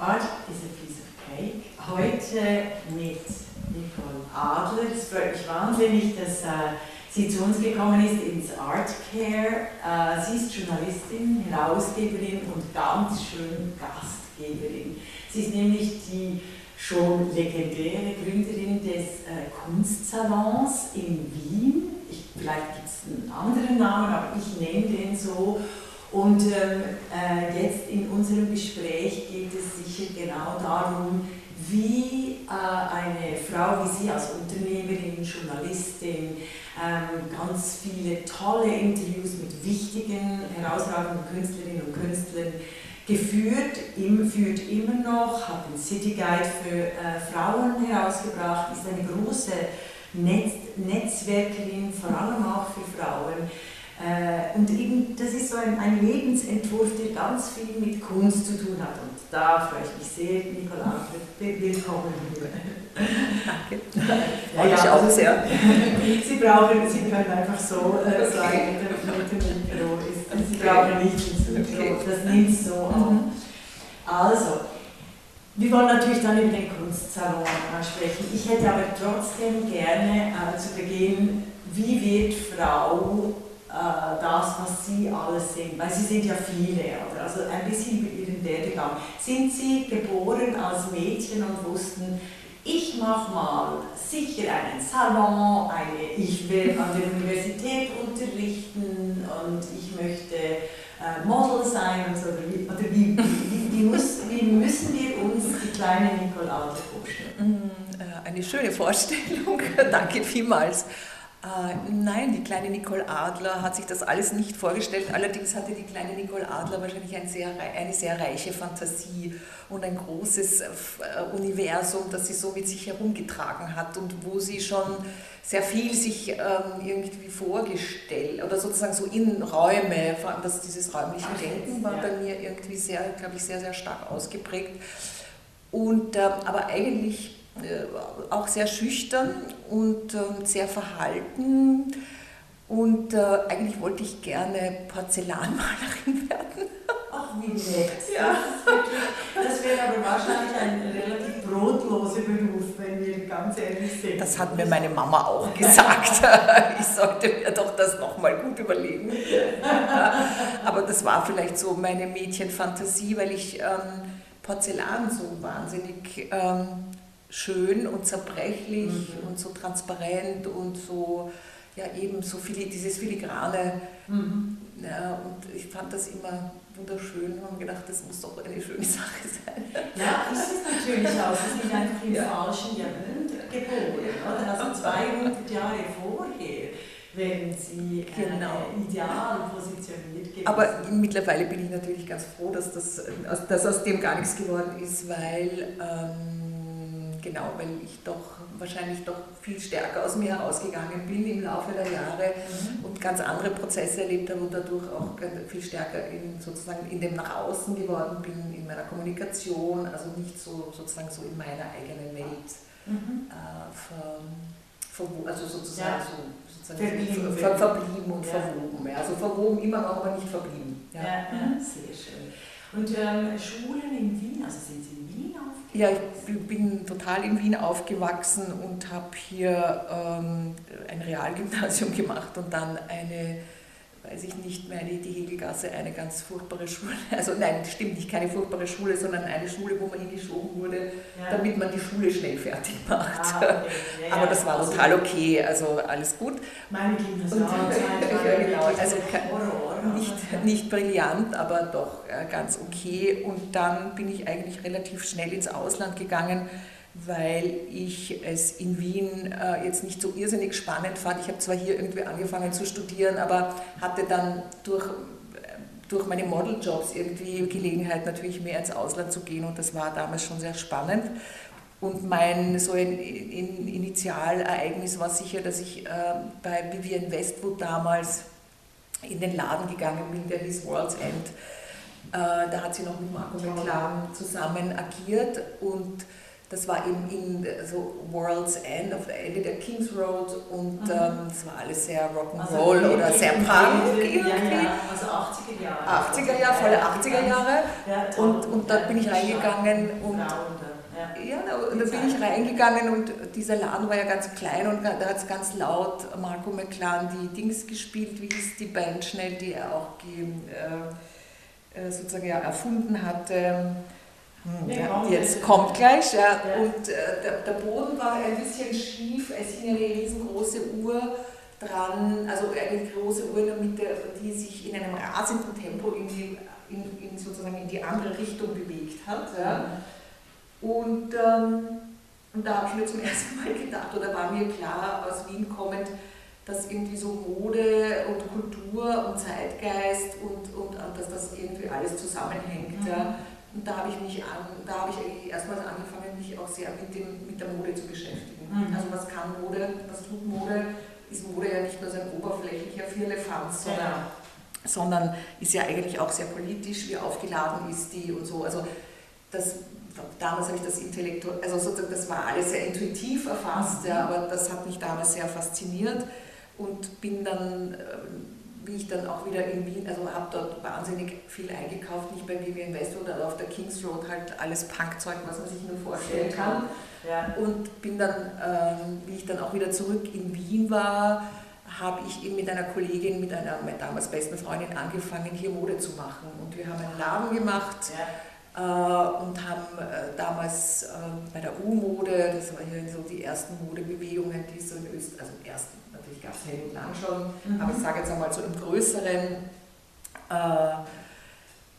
Art is a piece of cake. Heute mit Nicole Adler. Es freut mich wahnsinnig, dass äh, sie zu uns gekommen ist ins Art Care. Äh, sie ist Journalistin, Herausgeberin und ganz schön Gastgeberin. Sie ist nämlich die schon legendäre Gründerin des äh, Kunstsalons in Wien. Ich, vielleicht gibt es einen anderen Namen, aber ich nenne den so. Und ähm, äh, jetzt in unserem Gespräch geht es sicher genau darum, wie äh, eine Frau wie Sie als Unternehmerin, Journalistin, ähm, ganz viele tolle Interviews mit wichtigen, herausragenden Künstlerinnen und Künstlern geführt, im, führt immer noch, hat den City Guide für äh, Frauen herausgebracht, ist eine große Netz Netzwerkerin, vor allem auch für Frauen und eben, das ist so ein, ein, Lebensentwurf, der ganz viel mit Kunst zu tun hat. Und da freue ich mich sehr, Nicola, willkommen hier. Danke. Ja, ja, ich auch sehr. Sie brauchen, Sie können einfach so äh, okay. sagen, mit dem, Mikro. Ist, Sie okay. brauchen nicht ins Mikro, okay. das nimmt so auf. Mhm. Also, wir wollen natürlich dann über den Kunstsalon sprechen. Ich hätte aber trotzdem gerne äh, zu Beginn, wie wird Frau äh, das, was Sie alles sind, weil Sie sind ja viele, oder? also ein bisschen über Ihren Werdegang. Sind Sie geboren als Mädchen und wussten, ich mache mal sicher einen Salon, eine, ich will an der Universität unterrichten und ich möchte äh, Model sein und so, oder wie, wie, wie, muss, wie müssen wir uns die kleine Nicole Adler vorstellen? Mm, äh, eine schöne Vorstellung, danke vielmals. Äh, nein, die kleine Nicole Adler hat sich das alles nicht vorgestellt. Allerdings hatte die kleine Nicole Adler wahrscheinlich ein sehr, eine sehr reiche Fantasie und ein großes äh, Universum, das sie so mit sich herumgetragen hat und wo sie schon sehr viel sich ähm, irgendwie vorgestellt oder sozusagen so in Räume, vor allem dass dieses räumliche Denken war bei mir irgendwie sehr, glaube ich, sehr, sehr stark ausgeprägt. Und, äh, aber eigentlich äh, auch sehr schüchtern und ähm, sehr verhalten. Und äh, eigentlich wollte ich gerne Porzellanmalerin werden. Ach, wie nett. Ja. Das wäre aber wahrscheinlich ein relativ brotloser Beruf, wenn wir ganz ehrlich sind. Das hat mir meine Mama auch gesagt. ich sollte mir doch das nochmal gut überlegen. aber das war vielleicht so meine Mädchenfantasie, weil ich ähm, Porzellan so wahnsinnig ähm, schön und zerbrechlich mhm. und so transparent und so, ja eben so viel, dieses Filigrane. Mhm. Ja, und ich fand das immer wunderschön und habe gedacht, das muss doch eine schöne Sache sein. Ja, ist es natürlich auch. Sie sind einfach im ja. falschen Jahrhundert geboren, oder? Also 200 Jahre vorher wären sie äh, genau. ideal positioniert gewesen. Aber mittlerweile bin ich natürlich ganz froh, dass, das, dass aus dem gar nichts geworden ist, weil ähm, genau, weil ich doch wahrscheinlich doch viel stärker aus mir herausgegangen bin im Laufe der Jahre mhm. und ganz andere Prozesse erlebt habe und dadurch auch viel stärker in, sozusagen in dem nach außen geworden bin, in meiner Kommunikation, also nicht so sozusagen so in meiner eigenen Welt mhm. äh, ver, ver, also sozusagen ja. so sozusagen verblieben, ver, verblieben und ja. verwoben. Ja. Also verwoben immer noch, aber nicht verblieben. Ja, ja, sehr schön. Und ähm, Schulen in Wien, also sind Sie? Ja, ich bin total in Wien aufgewachsen und habe hier ähm, ein Realgymnasium gemacht und dann eine weiß ich nicht mehr, die, Hegelgasse, eine ganz furchtbare Schule. Also nein, stimmt nicht, keine furchtbare Schule, sondern eine Schule, wo man hingeschoben wurde, ja. damit man die Schule schnell fertig macht. Ah, okay. ja, Aber das war total okay, also alles gut. Meine auch ja, genau, also nicht, nicht brillant, aber doch äh, ganz okay. Und dann bin ich eigentlich relativ schnell ins Ausland gegangen weil ich es in Wien äh, jetzt nicht so irrsinnig spannend fand. Ich habe zwar hier irgendwie angefangen zu studieren, aber hatte dann durch, durch meine Modeljobs irgendwie Gelegenheit, natürlich mehr ins Ausland zu gehen und das war damals schon sehr spannend. Und mein so ein, ein Initialereignis war sicher, dass ich äh, bei Vivienne Westwood damals in den Laden gegangen bin, der hieß World's End. Äh, da hat sie noch mit Marco McLaren zusammen agiert und das war eben in so World's End, auf der Ende der Kings Road und Mhm. ähm, es war alles sehr Also Rock'n'Roll oder sehr Punk Ja, irgendwie. ja, also 80er Jahre. 80er Jahre, volle 80er Jahre. Ja. Und, und da bin ich reingegangen und ja. da, da bin ich reingegangen und dieser Laden war ja ganz klein und da hat es ganz laut Marco McClan die Dings gespielt, wie hieß die Band schnell, die er auch äh, äh, sozusagen ja, erfunden hatte. Hm, ja, jetzt kommt gleich, ja. Ja. Und äh, der, der Boden war ein bisschen schief, es hing eine riesengroße Uhr dran, also eine große Uhr in der Mitte, die sich in einem rasenden Tempo in die, in, in sozusagen in die andere Richtung bewegt hat. Ja. Und, ähm, und da habe ich mir zum ersten Mal gedacht, oder war mir klar aus Wien kommend, dass irgendwie so Mode und Kultur und Zeitgeist und, und, und dass das irgendwie alles zusammenhängt. Mhm. Ja. Und da habe ich mich an, da habe ich eigentlich erstmals angefangen, mich auch sehr mit, dem, mit der Mode zu beschäftigen. Mhm. Also was kann Mode, was tut Mode? Ist Mode ja nicht nur so ein oberflächlicher Firlefanz, sondern Genau. sondern ist ja eigentlich auch sehr politisch, wie aufgeladen ist die und so. Also das, damals habe ich das intellektuell, also sozusagen das war alles sehr intuitiv erfasst, ja, aber das hat mich damals sehr fasziniert und bin dann, wie ich dann auch wieder in Wien, also habe dort wahnsinnig viel eingekauft, nicht bei Vivian Westwood, aber auf der Kings Road halt alles Punkzeug, was man sich nur vorstellen kann. Ja. Und bin dann, ähm, wie ich dann auch wieder zurück in Wien war, habe ich eben mit einer Kollegin, mit einer damals besten Freundin angefangen, hier Mode zu machen. Und wir haben einen Laden gemacht Ja. Äh, und haben äh, damals äh, bei der U-Mode, das war hier so die ersten Modebewegungen, die so in Österreich, also im ersten, natürlich gab es Helmut Lang schon, Mhm. aber ich sage jetzt einmal so im größeren.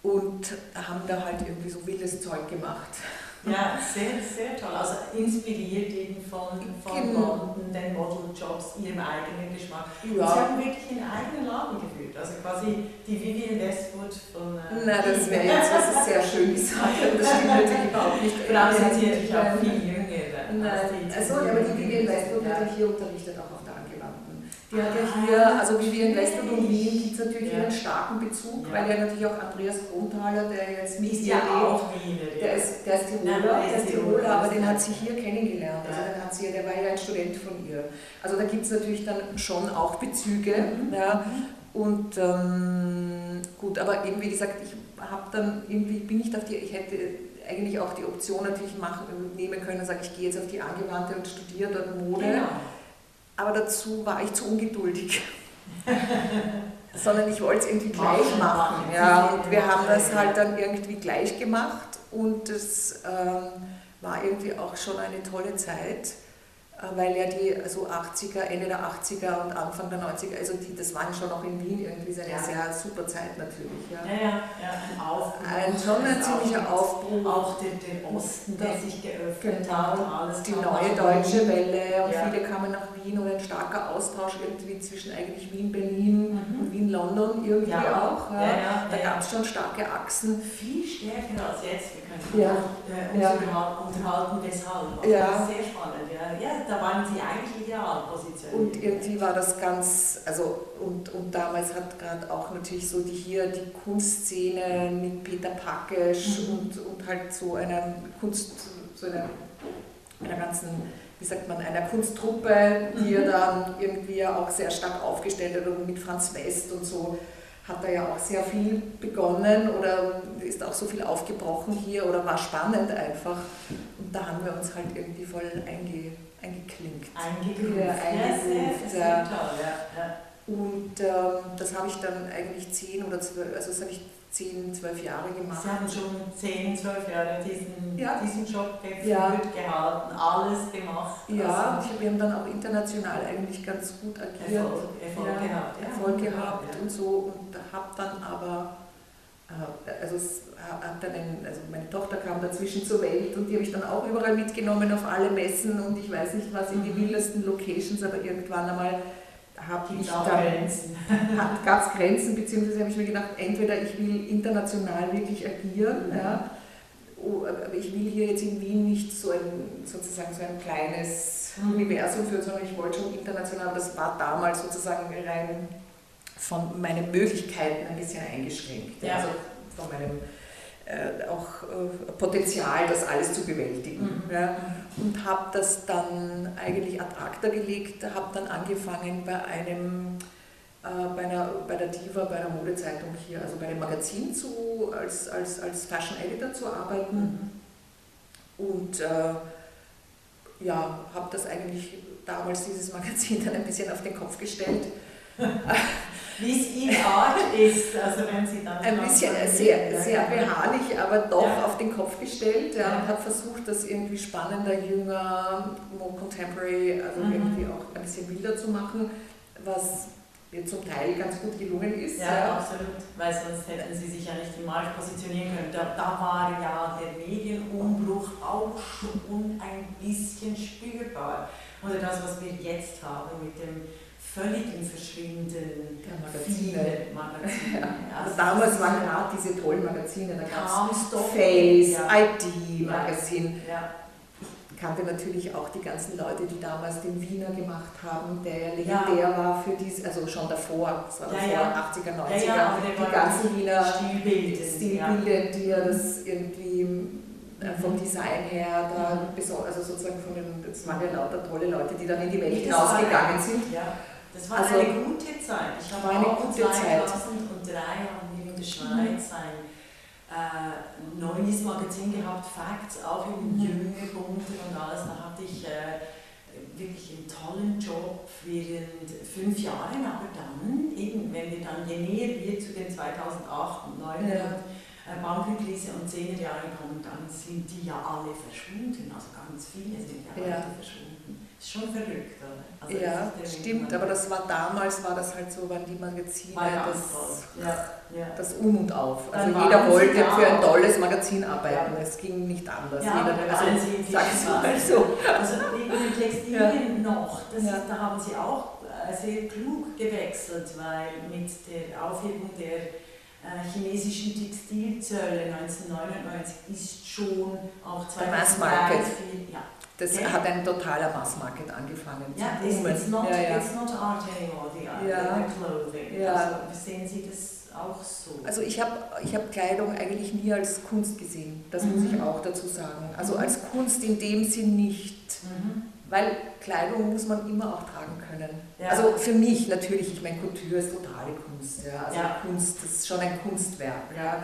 Und haben da halt irgendwie so wildes Zeug gemacht. Ja, sehr, sehr toll. Also inspiriert eben von, von Genau. London, den Modeljobs, ihrem eigenen Geschmack. Und Sie Ja, haben wirklich einen eigenen Laden geführt. Also quasi die Vivian Westwood von. äh, na, das wäre jetzt was sehr schön gesagt. Das stimmt natürlich überhaupt nicht. Allem sind Sie natürlich auch viel jünger. Nein, also, ja, aber die Vivian Westwood hat ja hier unterrichtet, auch. Die hat ja hier, also Vivian Westwood und Wien gibt es natürlich Ja. einen starken Bezug, Ja. weil ja natürlich auch Andreas Kronthaler, der jetzt mit ist ja lebt, Wiener. der ist, der ist Tiroler, Ja, der der ist Tiroler, aber den hat sie hier kennengelernt. Also Ja. den hat sie, der war ja ein Student von ihr. Also da gibt es natürlich dann schon auch Bezüge. Mhm. Ja. Und ähm, gut, aber eben wie gesagt, ich habe dann irgendwie, bin nicht auf die, ich hätte eigentlich auch die Option natürlich machen, nehmen können und sagen, ich gehe jetzt auf die Angewandte und studiere dort Mode. Genau. Aber dazu war ich zu ungeduldig. Sondern ich wollte es irgendwie gleich Machen. Ja, und wir haben das halt dann irgendwie gleich gemacht und es ähm, war irgendwie auch schon eine tolle Zeit, weil ja die so 80er, Ende der 80er und Anfang der 90er, also die, das waren schon auch in Wien irgendwie so eine Ja. sehr super Zeit natürlich. Ja. Ja, ja, ja, ein Aufbruch. Ein, schon ein ziemlicher Aufbruch. Auch den, den Osten, der sich geöffnet Genau, hat, alles die neue deutsche. Welle und Ja. viele kamen nach Wien und ein starker Austausch irgendwie zwischen eigentlich Wien, Berlin Mhm. und Wien, London irgendwie auch. Da gab es schon starke Achsen. Viel stärker als jetzt. Ja. äh, Ja. unterhalten, weshalb. Also Ja. Das ist sehr spannend. Ja. ja, da waren Sie eigentlich ideal positioniert. Und irgendwie war das ganz, also und, und damals hat gerade auch natürlich so die hier die Kunstszene mit Peter Pakesch Mhm. und, und halt so einer Kunst, so einer, einer ganzen, wie sagt man, einer Kunsttruppe, die er Mhm. dann irgendwie auch sehr stark aufgestellt hat und mit Franz West und so hat er ja auch sehr viel begonnen oder ist auch so viel aufgebrochen hier oder war spannend einfach. Und da haben wir uns halt irgendwie voll einge, eingeklinkt. Eingegroovt. Ja, Ja, sehr, eingegroovt, sehr, ja. toll. Ja, ja. Und ähm, das habe ich dann eigentlich zehn oder zwölf, also das habe ich zehn, zwölf Jahre gemacht. Sie haben schon 10, 12 Jahre diesen, Ja. diesen Job Ja. gehalten, alles gemacht. Ja, Also, wir haben dann auch international eigentlich ganz gut agiert. Erfolg, Erfolg Ja, gehabt. Ja. Erfolg gehabt Ja. und so und habe dann aber, äh, also, es hat dann ein, also meine Tochter kam dazwischen zur Welt und die habe ich dann auch überall mitgenommen auf alle Messen und ich weiß nicht was in die Mhm. wildesten Locations, aber irgendwann einmal habe ich dann gab es Grenzen, beziehungsweise habe ich mir gedacht, entweder ich will international wirklich agieren, Mhm. ja, aber ich will hier jetzt in Wien nicht so ein, sozusagen so ein kleines Mhm. Universum führen, sondern ich wollte schon international, das war damals sozusagen rein von meinen Möglichkeiten ein bisschen eingeschränkt. Ja. Also von meinem äh, auch äh, Potenzial, das alles zu bewältigen. Mhm. Ja. Und habe das dann eigentlich ad acta gelegt, habe dann angefangen bei einem äh, bei, einer, bei der Diva, bei einer Modezeitung hier, also bei einem Magazin zu, als, als, als Fashion Editor zu arbeiten. Mhm. Und äh, ja, habe das eigentlich damals dieses Magazin dann ein bisschen auf den Kopf gestellt. Wie es Ihre Art ist, also wenn Sie dann... Ein bisschen sehr, sehr beharrlich, aber doch ja. auf den Kopf gestellt ja, und habe versucht, das irgendwie spannender, jünger, more contemporary, also mhm. irgendwie auch ein bisschen wilder zu machen, was mir zum Teil ganz gut gelungen ist. Ja, ja, absolut, weil sonst hätten Sie sich ja nicht im Markt positionieren können. Da, da war ja der Medienumbruch auch schon ein bisschen spürbar. Oder das, was wir jetzt haben mit dem völlig im Verschwinden der Magazine. Magazine. Ja. Also damals waren gerade diese tollen Magazine, da gab es Face, ja. ID-Magazin. Ja kannte natürlich auch die ganzen Leute, die damals den Wiener gemacht haben, der legendär war für dies, also schon davor, das war ja. 80er, 90er, ja, die ganzen Wiener Stilbilder, Stilbilder die ja das irgendwie äh, vom mhm. Design her, da mhm. also sozusagen von den, es waren ja lauter tolle Leute, die dann in die Welt rausgegangen sind. Ja. Das war also, eine gute Zeit. Ich habe eine auch gute 2003 haben wir in der Schweiz mhm. ein äh, neues Magazin gehabt, Facts, auch in mhm. Jünger, bunter und alles. Da hatte ich äh, wirklich einen tollen Job während fünf Jahren, aber dann, eben, wenn wir dann, je näher wir zu den 2008 und 2009 ja. äh, Bankenkrise und 10er Jahre kommen, dann sind die ja alle verschwunden, also ganz viele sind ja, ja. alle verschwunden. Ist schon verrückt, oder? Also ja, stimmt, aber das war damals, war das halt so, waren die Magazine das, ja, ja. das Um und Auf. Also Dann jeder wollte für ein tolles Magazin arbeiten, ja. es ging nicht anders. Ja, jeder, also, sag's mal so. Also den Textilien noch, das, da haben sie auch äh, sehr klug gewechselt, weil mit der Aufhebung der äh, chinesischen Textilzölle 1999 ist schon auch 2003 viel, ja, das okay. hat ein totaler Massmarket angefangen ja, zu boomen. It's not, ja, ja. it's not art anymore, the, ja. the clothing. Ja. Also sehen Sie das auch so? Also ich habe ich hab Kleidung eigentlich nie als Kunst gesehen, das mhm. muss ich auch dazu sagen. Also mhm. als Kunst in dem Sinn nicht. Mhm. Weil Kleidung muss man immer auch tragen können. Ja. Also für mich natürlich, ich meine, Couture ist totale Kunst. Ja. Also ja. Kunst, das ist schon ein Kunstwerk. Ja.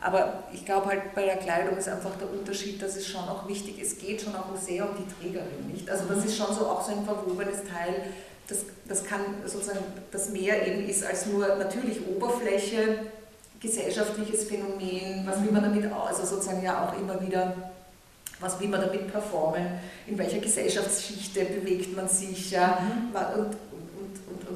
Aber ich glaube halt bei der Kleidung ist einfach der Unterschied, dass es schon auch wichtig ist, es geht schon auch sehr um die Trägerin, nicht? Also das ist schon so auch so ein verwobenes Teil, das, das kann sozusagen, das mehr eben ist als nur natürlich Oberfläche, gesellschaftliches Phänomen, was will man damit, also sozusagen ja auch immer wieder, was will man damit performen, in welcher Gesellschaftsschichte bewegt man sich, ja, mhm. und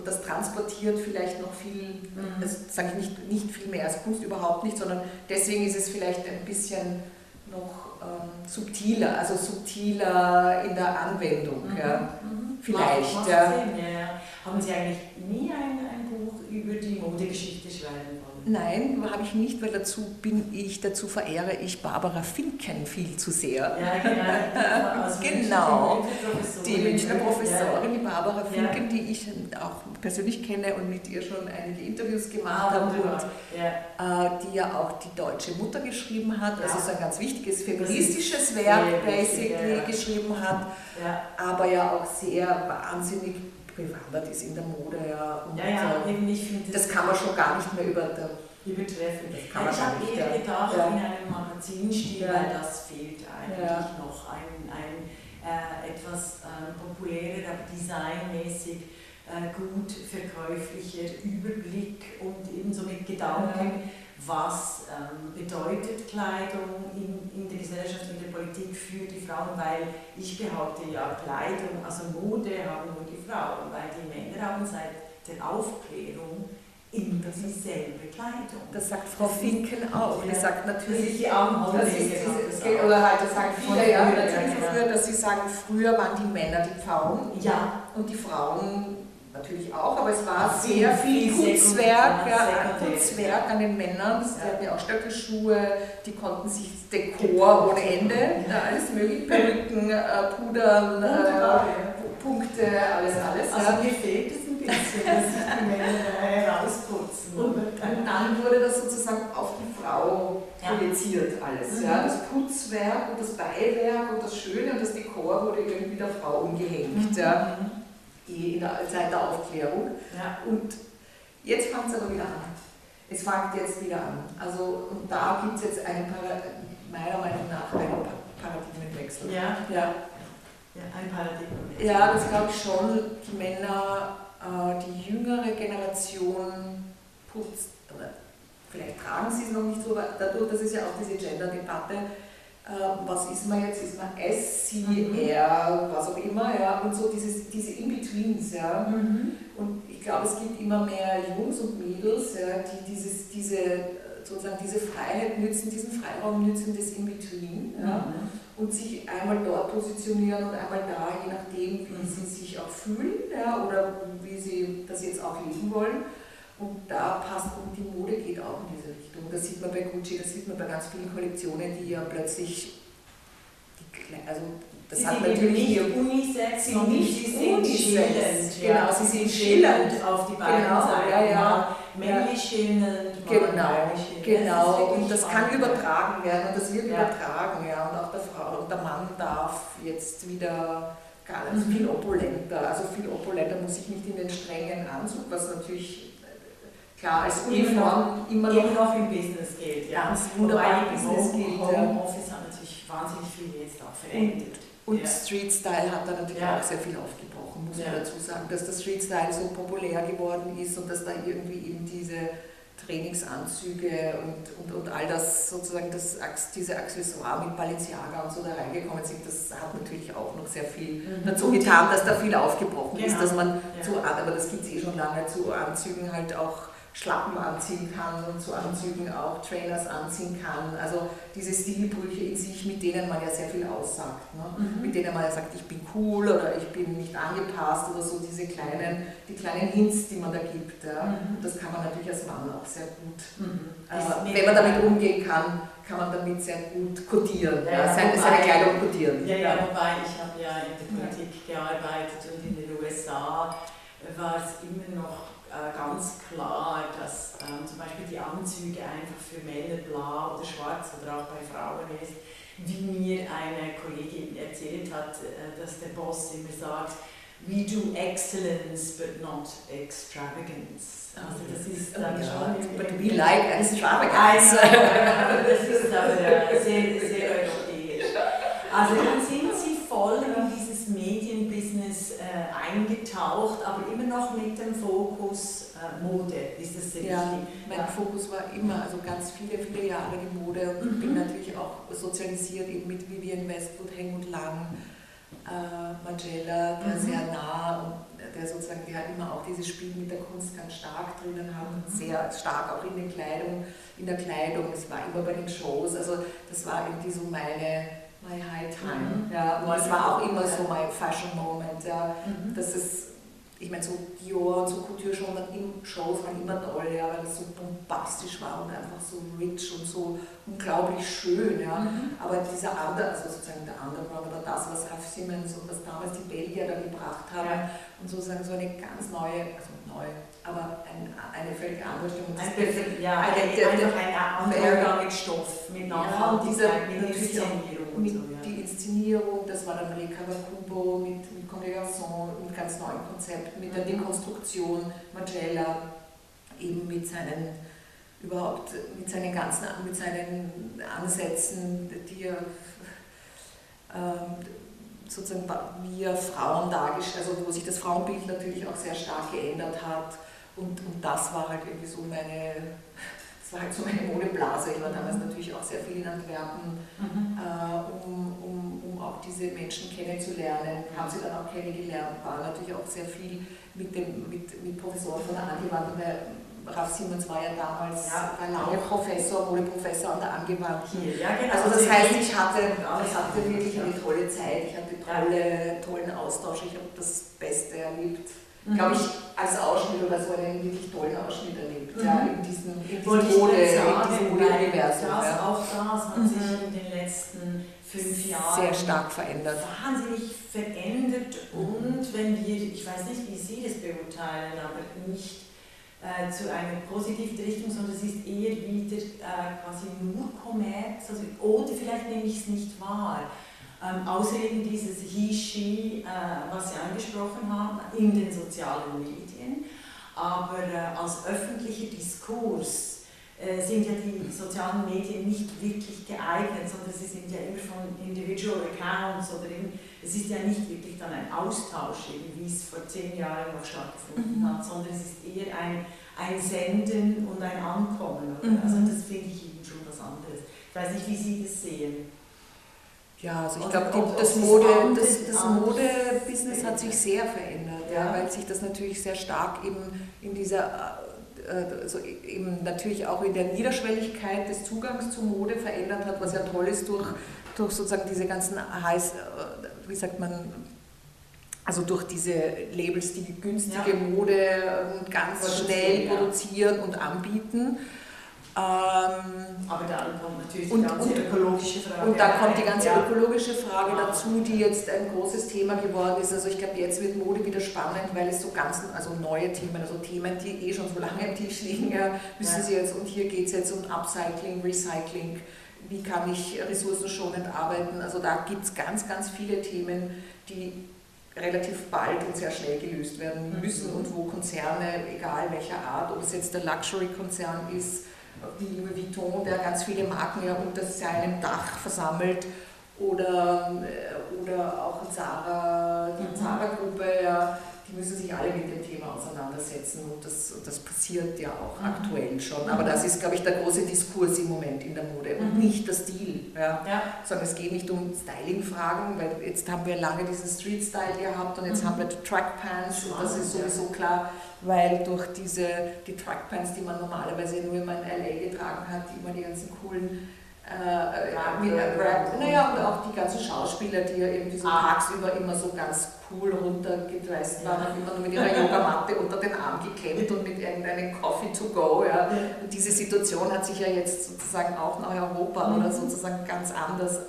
und das transportiert vielleicht noch viel, mhm. das sage ich nicht, nicht viel mehr als Kunst überhaupt nicht, sondern deswegen ist es vielleicht ein bisschen noch ähm, subtiler, also subtiler in der Anwendung. Mhm. Ja. Mhm. Vielleicht. Macht ja. Sinn, ja. Haben Sie eigentlich nie ein, ein Buch über die Modegeschichte schreiben wollen? Nein, habe ich nicht, weil dazu bin ich, dazu verehre ich Barbara Finken viel zu sehr. Ja, genau. genau. Die Münchner Professorin, die Barbara Finken, die ich auch persönlich kenne und mit ihr schon einige Interviews gemacht ah, habe und äh, die ja auch die deutsche Mutter geschrieben hat, also so ein ganz wichtiges feministisches Werk basically geschrieben hat, aber ja auch sehr wahnsinnig bewandert ist in der Mode. Ja, und ja, ja, eben ich finde das, das kann man schon gar nicht mehr über der übertreffen. Das kann man ich habe eher gedacht ja. in einem Magazinstil, ja. weil das fehlt eigentlich ja. noch. Ein, ein äh, etwas äh, populärer, aber designmäßig äh, gut verkäuflicher Überblick und ebenso mit Gedanken was ähm, bedeutet Kleidung in, in der Gesellschaft, in der Politik für die Frauen, weil ich behaupte ja, Kleidung, also Mode haben nur die Frauen, weil die Männer haben seit der Aufklärung immer dieselbe Kleidung. Das sagt Frau Finken auch. Die sagt natürlich, das ist die Augenhose. Oder halt, das sagen viele, ja, natürlich früher, dass sie sagen, früher waren die Männer die Pfauen ja. und die Frauen natürlich auch, aber es war sehr viel Putzwerk, ja, Putzwerk an den Männern. Sie hatten ja auch Stöckelschuhe, die konnten sich Dekor ohne Ende, alles mögliche, Perücken, äh, Pudern, äh, Punkte, alles, alles. Also mir fehlt es ein bisschen, dass sich die Männer herausputzen. Und, dann wurde das sozusagen auf die Frau projiziert alles. Mhm. Ja. Das Putzwerk und das Beiwerk und das Schöne und das Dekor wurde irgendwie der Frau umgehängt. Mhm. Ja. In der Zeit der Aufklärung. Ja. Und jetzt fängt es aber wieder an. Es fängt jetzt wieder an. Also und da gibt es jetzt einen, meiner Meinung nach einen Paradigmenwechsel. Ja. ja. Ja, ein Paradigmenwechsel. Ja, das glaube ich schon. Die Männer, äh, die jüngere Generation putzt, vielleicht tragen sie es noch nicht so, aber dadurch, das ist ja auch diese Gender-Debatte, was ist man jetzt? Ist man S, sie, er, was auch immer, ja, und so dieses, diese In-Betweens, ja. Mhm. Und ich glaube, es gibt immer mehr Jungs und Mädels, ja, die dieses, diese, sozusagen diese Freiheit nützen, diesen Freiraum nützen des In-Between. Ja. Mhm und sich einmal dort positionieren und einmal da, je nachdem, wie mhm. sie sich auch fühlen ja, oder wie sie das jetzt auch leben wollen. Und da passt, und die Mode geht auch in diese Richtung. Das sieht man bei Gucci, das sieht man bei ganz vielen Kollektionen, die ja plötzlich, die, also das sie hat sind natürlich nicht unisex, sie nicht sind schillernd. Genau, sie sind schillernd auf die beiden genau, Seiten. Ja, ja. Männlich schillernd, genau, genau. Und das kann übertragen werden und das wird ja. übertragen, ja. Und auch der Frau und der Mann darf jetzt wieder gar nicht mhm. viel opulenter, also viel opulenter muss ich nicht in den strengen Anzug, was natürlich klar als Uniform immer noch, immer noch im Business geht. Ja. Ganz wunderbar im Business geht. Homeoffice hat natürlich wahnsinnig viel jetzt auch verändert. Und ja. Street Style hat da natürlich ja. auch sehr viel aufgebrochen, muss ja. man dazu sagen, dass der Street Style so populär geworden ist und dass da irgendwie eben diese Trainingsanzüge und, und, und all das sozusagen, das, diese Accessoire mit Balenciaga und so da reingekommen sind, das hat natürlich auch noch sehr viel mhm. dazu getan, dass da viel aufgebrochen genau. ist, dass man zu, aber das gibt es eh schon lange, zu Anzügen halt auch Schlappen anziehen kann und zu Anzügen auch Trainers anziehen kann. Also diese Stilbrüche in sich, mit denen man ja sehr viel aussagt. Ne? Mhm. Mit denen man ja sagt, ich bin cool oder ich bin nicht angepasst oder so diese kleinen, die kleinen Hints, die man da gibt. Ja? Mhm. Das kann man natürlich als Mann auch sehr gut. Mhm. Also, wenn man damit umgehen kann, kann man damit sehr gut kodieren, ja, ja, seine, seine Kleidung kodieren. Ja, ja, wobei ich habe ja in der Politik gearbeitet und in den USA war es immer noch ganz klar, dass ähm, zum Beispiel die Anzüge einfach für Männer blau oder schwarz oder auch bei Frauen ist. Wie mir eine Kollegin erzählt hat, äh, dass der Boss immer sagt, we do excellence but not extravagance. Also das ist dann oh, schon... But we like extravagance. das ist aber sehr, sehr europäisch. Also dann sind Sie voll in dieses äh, eingetaucht, aber immer noch mit dem Fokus äh, Mode. Ist das sehr ja, Mein ja. Fokus war immer, also ganz viele, viele Jahre die Mode und mhm. bin natürlich auch sozialisiert eben mit Vivian Westwood, Helmut Lang, äh, Magella, der mhm. sehr nah und der sozusagen, der immer auch dieses Spiel mit der Kunst ganz stark drinnen hat und mhm. sehr stark auch in der Kleidung, in der Kleidung, es war immer bei den Shows, also das war irgendwie so meine my high time. Mhm. Ja, und es war auch immer so my fashion moment. Ja. Mhm. Das ist, ich meine, so Dior und so Couture schon Shows waren immer toll, ja, weil das so bombastisch war und einfach so rich und so unglaublich schön. Ja. Mhm. Aber dieser andere, also sozusagen der Underground oder das, was Ralph Simmons und was damals die Belgier da gebracht haben ja. und sozusagen so eine ganz neue, also neu, aber ein, eine völlig andere Stimmung. Ein bisschen, ja, eine, einfach ein anderer mit Stoff, mit Nachhaltigkeit, ja, mit Inszenierung. Mit so, ja. Die Inszenierung, das war dann Le Cavacubo mit, mit Congregation, mit ganz neuen Konzepten, mit der mhm. Dekonstruktion, Magella, eben mit seinen überhaupt mit seinen ganzen mit seinen Ansätzen, die er ähm, sozusagen wie er Frauen dargestellt, also wo sich das Frauenbild natürlich auch sehr stark geändert hat. Und, und das war halt irgendwie so meine, war halt so meine Modeblase. Ich war damals natürlich auch sehr viel in Antwerpen, mhm. äh, um, um, um auch diese Menschen kennenzulernen. Haben sie dann auch kennengelernt, war natürlich auch sehr viel mit, dem, mit, mit Professoren von der Angewandten, Ralf Simmons war ja damals ja, lange Professor, Modeprofessor an der Angewandten. Ja, genau. Also das heißt, ich hatte, ich hatte wirklich eine tolle Zeit, ich hatte tolle, tollen Austausch, ich habe das Beste erlebt mhm. glaube ich, als Ausschnitt oder so einen wirklich tollen Ausschnitt erlebt, mhm. ja, in diesem, in diesem Mode, Mode-Universum. Ja. Auch das hat mhm. sich in den letzten fünf Jahren sehr stark verändert. Wahnsinnig verändert und wenn wir, ich weiß nicht, wie Sie das beurteilen, aber nicht äh, zu einer positiven Richtung, sondern es ist eher wieder äh, quasi nur Kommerz, also, oder vielleicht nehme ich es nicht wahr. Ähm, außer eben dieses He, She, äh, was Sie angesprochen haben, in den sozialen Medien. Aber äh, als öffentlicher Diskurs äh, sind ja die sozialen Medien nicht wirklich geeignet, sondern sie sind ja immer von Individual Accounts oder eben, es ist ja nicht wirklich dann ein Austausch, wie es vor zehn Jahren noch stattgefunden mhm. hat, sondern es ist eher ein, ein Senden und ein Ankommen. Mhm. Also das finde ich eben schon was anderes. Ich weiß nicht, wie Sie das sehen. Ja, also ich glaube, das, Mode, das, das Mode-Business hat sich sehr verändert, ja. ja. weil sich das natürlich sehr stark eben in dieser also eben natürlich auch in der Niederschwelligkeit des Zugangs zu Mode verändert hat, was ja toll ist durch, durch sozusagen diese ganzen heiß, äh, wie sagt man, also durch diese Labels, die günstige ja. Mode ähm, ganz schnell produzieren und anbieten. Ähm, Aber dann kommt natürlich die ganze und, ökologische Frage. Und dann kommt die ganze ja. ökologische Frage ja. dazu, die jetzt ein großes Thema geworden ist. Also ich glaube, jetzt wird Mode wieder spannend, weil es so ganz, also neue Themen, also Themen, die eh schon so lange im Tisch liegen, ja, müssen ja. sie jetzt, und hier geht es jetzt um Upcycling, Recycling, wie kann ich ressourcenschonend arbeiten. Also da gibt es ganz, ganz viele Themen, die relativ bald und sehr schnell gelöst werden müssen mhm. und wo Konzerne, egal welcher Art, ob es jetzt der Luxury-Konzern ist, wie Louis Vuitton, der ganz viele Marken ja unter seinem Dach versammelt, oder, äh, oder auch Zara, die mhm. Zara-Gruppe, ja, müssen sich alle mit dem Thema auseinandersetzen und das, das passiert ja auch mhm. aktuell schon. Aber das ist, glaube ich, der große Diskurs im Moment in der Mode und mhm. nicht der Stil. Ja. ja. Sondern es geht nicht um Styling-Fragen, weil jetzt haben wir lange diesen Street-Style gehabt und jetzt mhm. haben wir Trackpants und das ist sowieso klar, weil durch diese die Trackpants, die man normalerweise nur in LA getragen hat, die immer die ganzen coolen äh, mit Rap, naja, und auch die ganzen Schauspieler, die ja irgendwie so ah. tagsüber immer so ganz cool runtergedresst waren, haben immer nur mit ihrer Yogamatte unter den Arm geklemmt und mit irgendeinem Coffee to go. Ja. Und diese Situation hat sich ja jetzt sozusagen auch nach Europa mhm. oder sozusagen ganz anders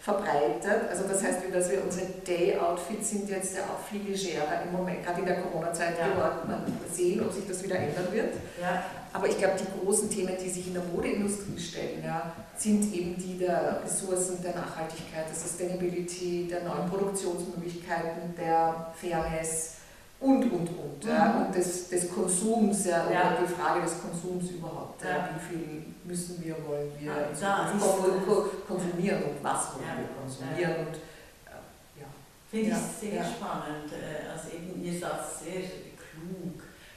verbreitet. Also das heißt, dass wir unsere Day-Outfits sind jetzt ja auch viel legerer im Moment, gerade in der Corona-Zeit ja. geworden. Mal sehen, ob sich das wieder ändern wird. Ja. Aber ich glaube, die großen Themen, die sich in der Modeindustrie stellen, ja, sind eben die der Ressourcen, der Nachhaltigkeit, der Sustainability, der neuen Produktionsmöglichkeiten, der Fairness und, und, und. Mhm. Ja, und des, des Konsums, ja, ja. oder die Frage des Konsums überhaupt. Ja. Wie viel müssen wir, wollen wir ja, konsumieren und was wollen wir konsumieren. Und, ja. Finde ich sehr spannend. Äh, also eben, ihr sagt sehr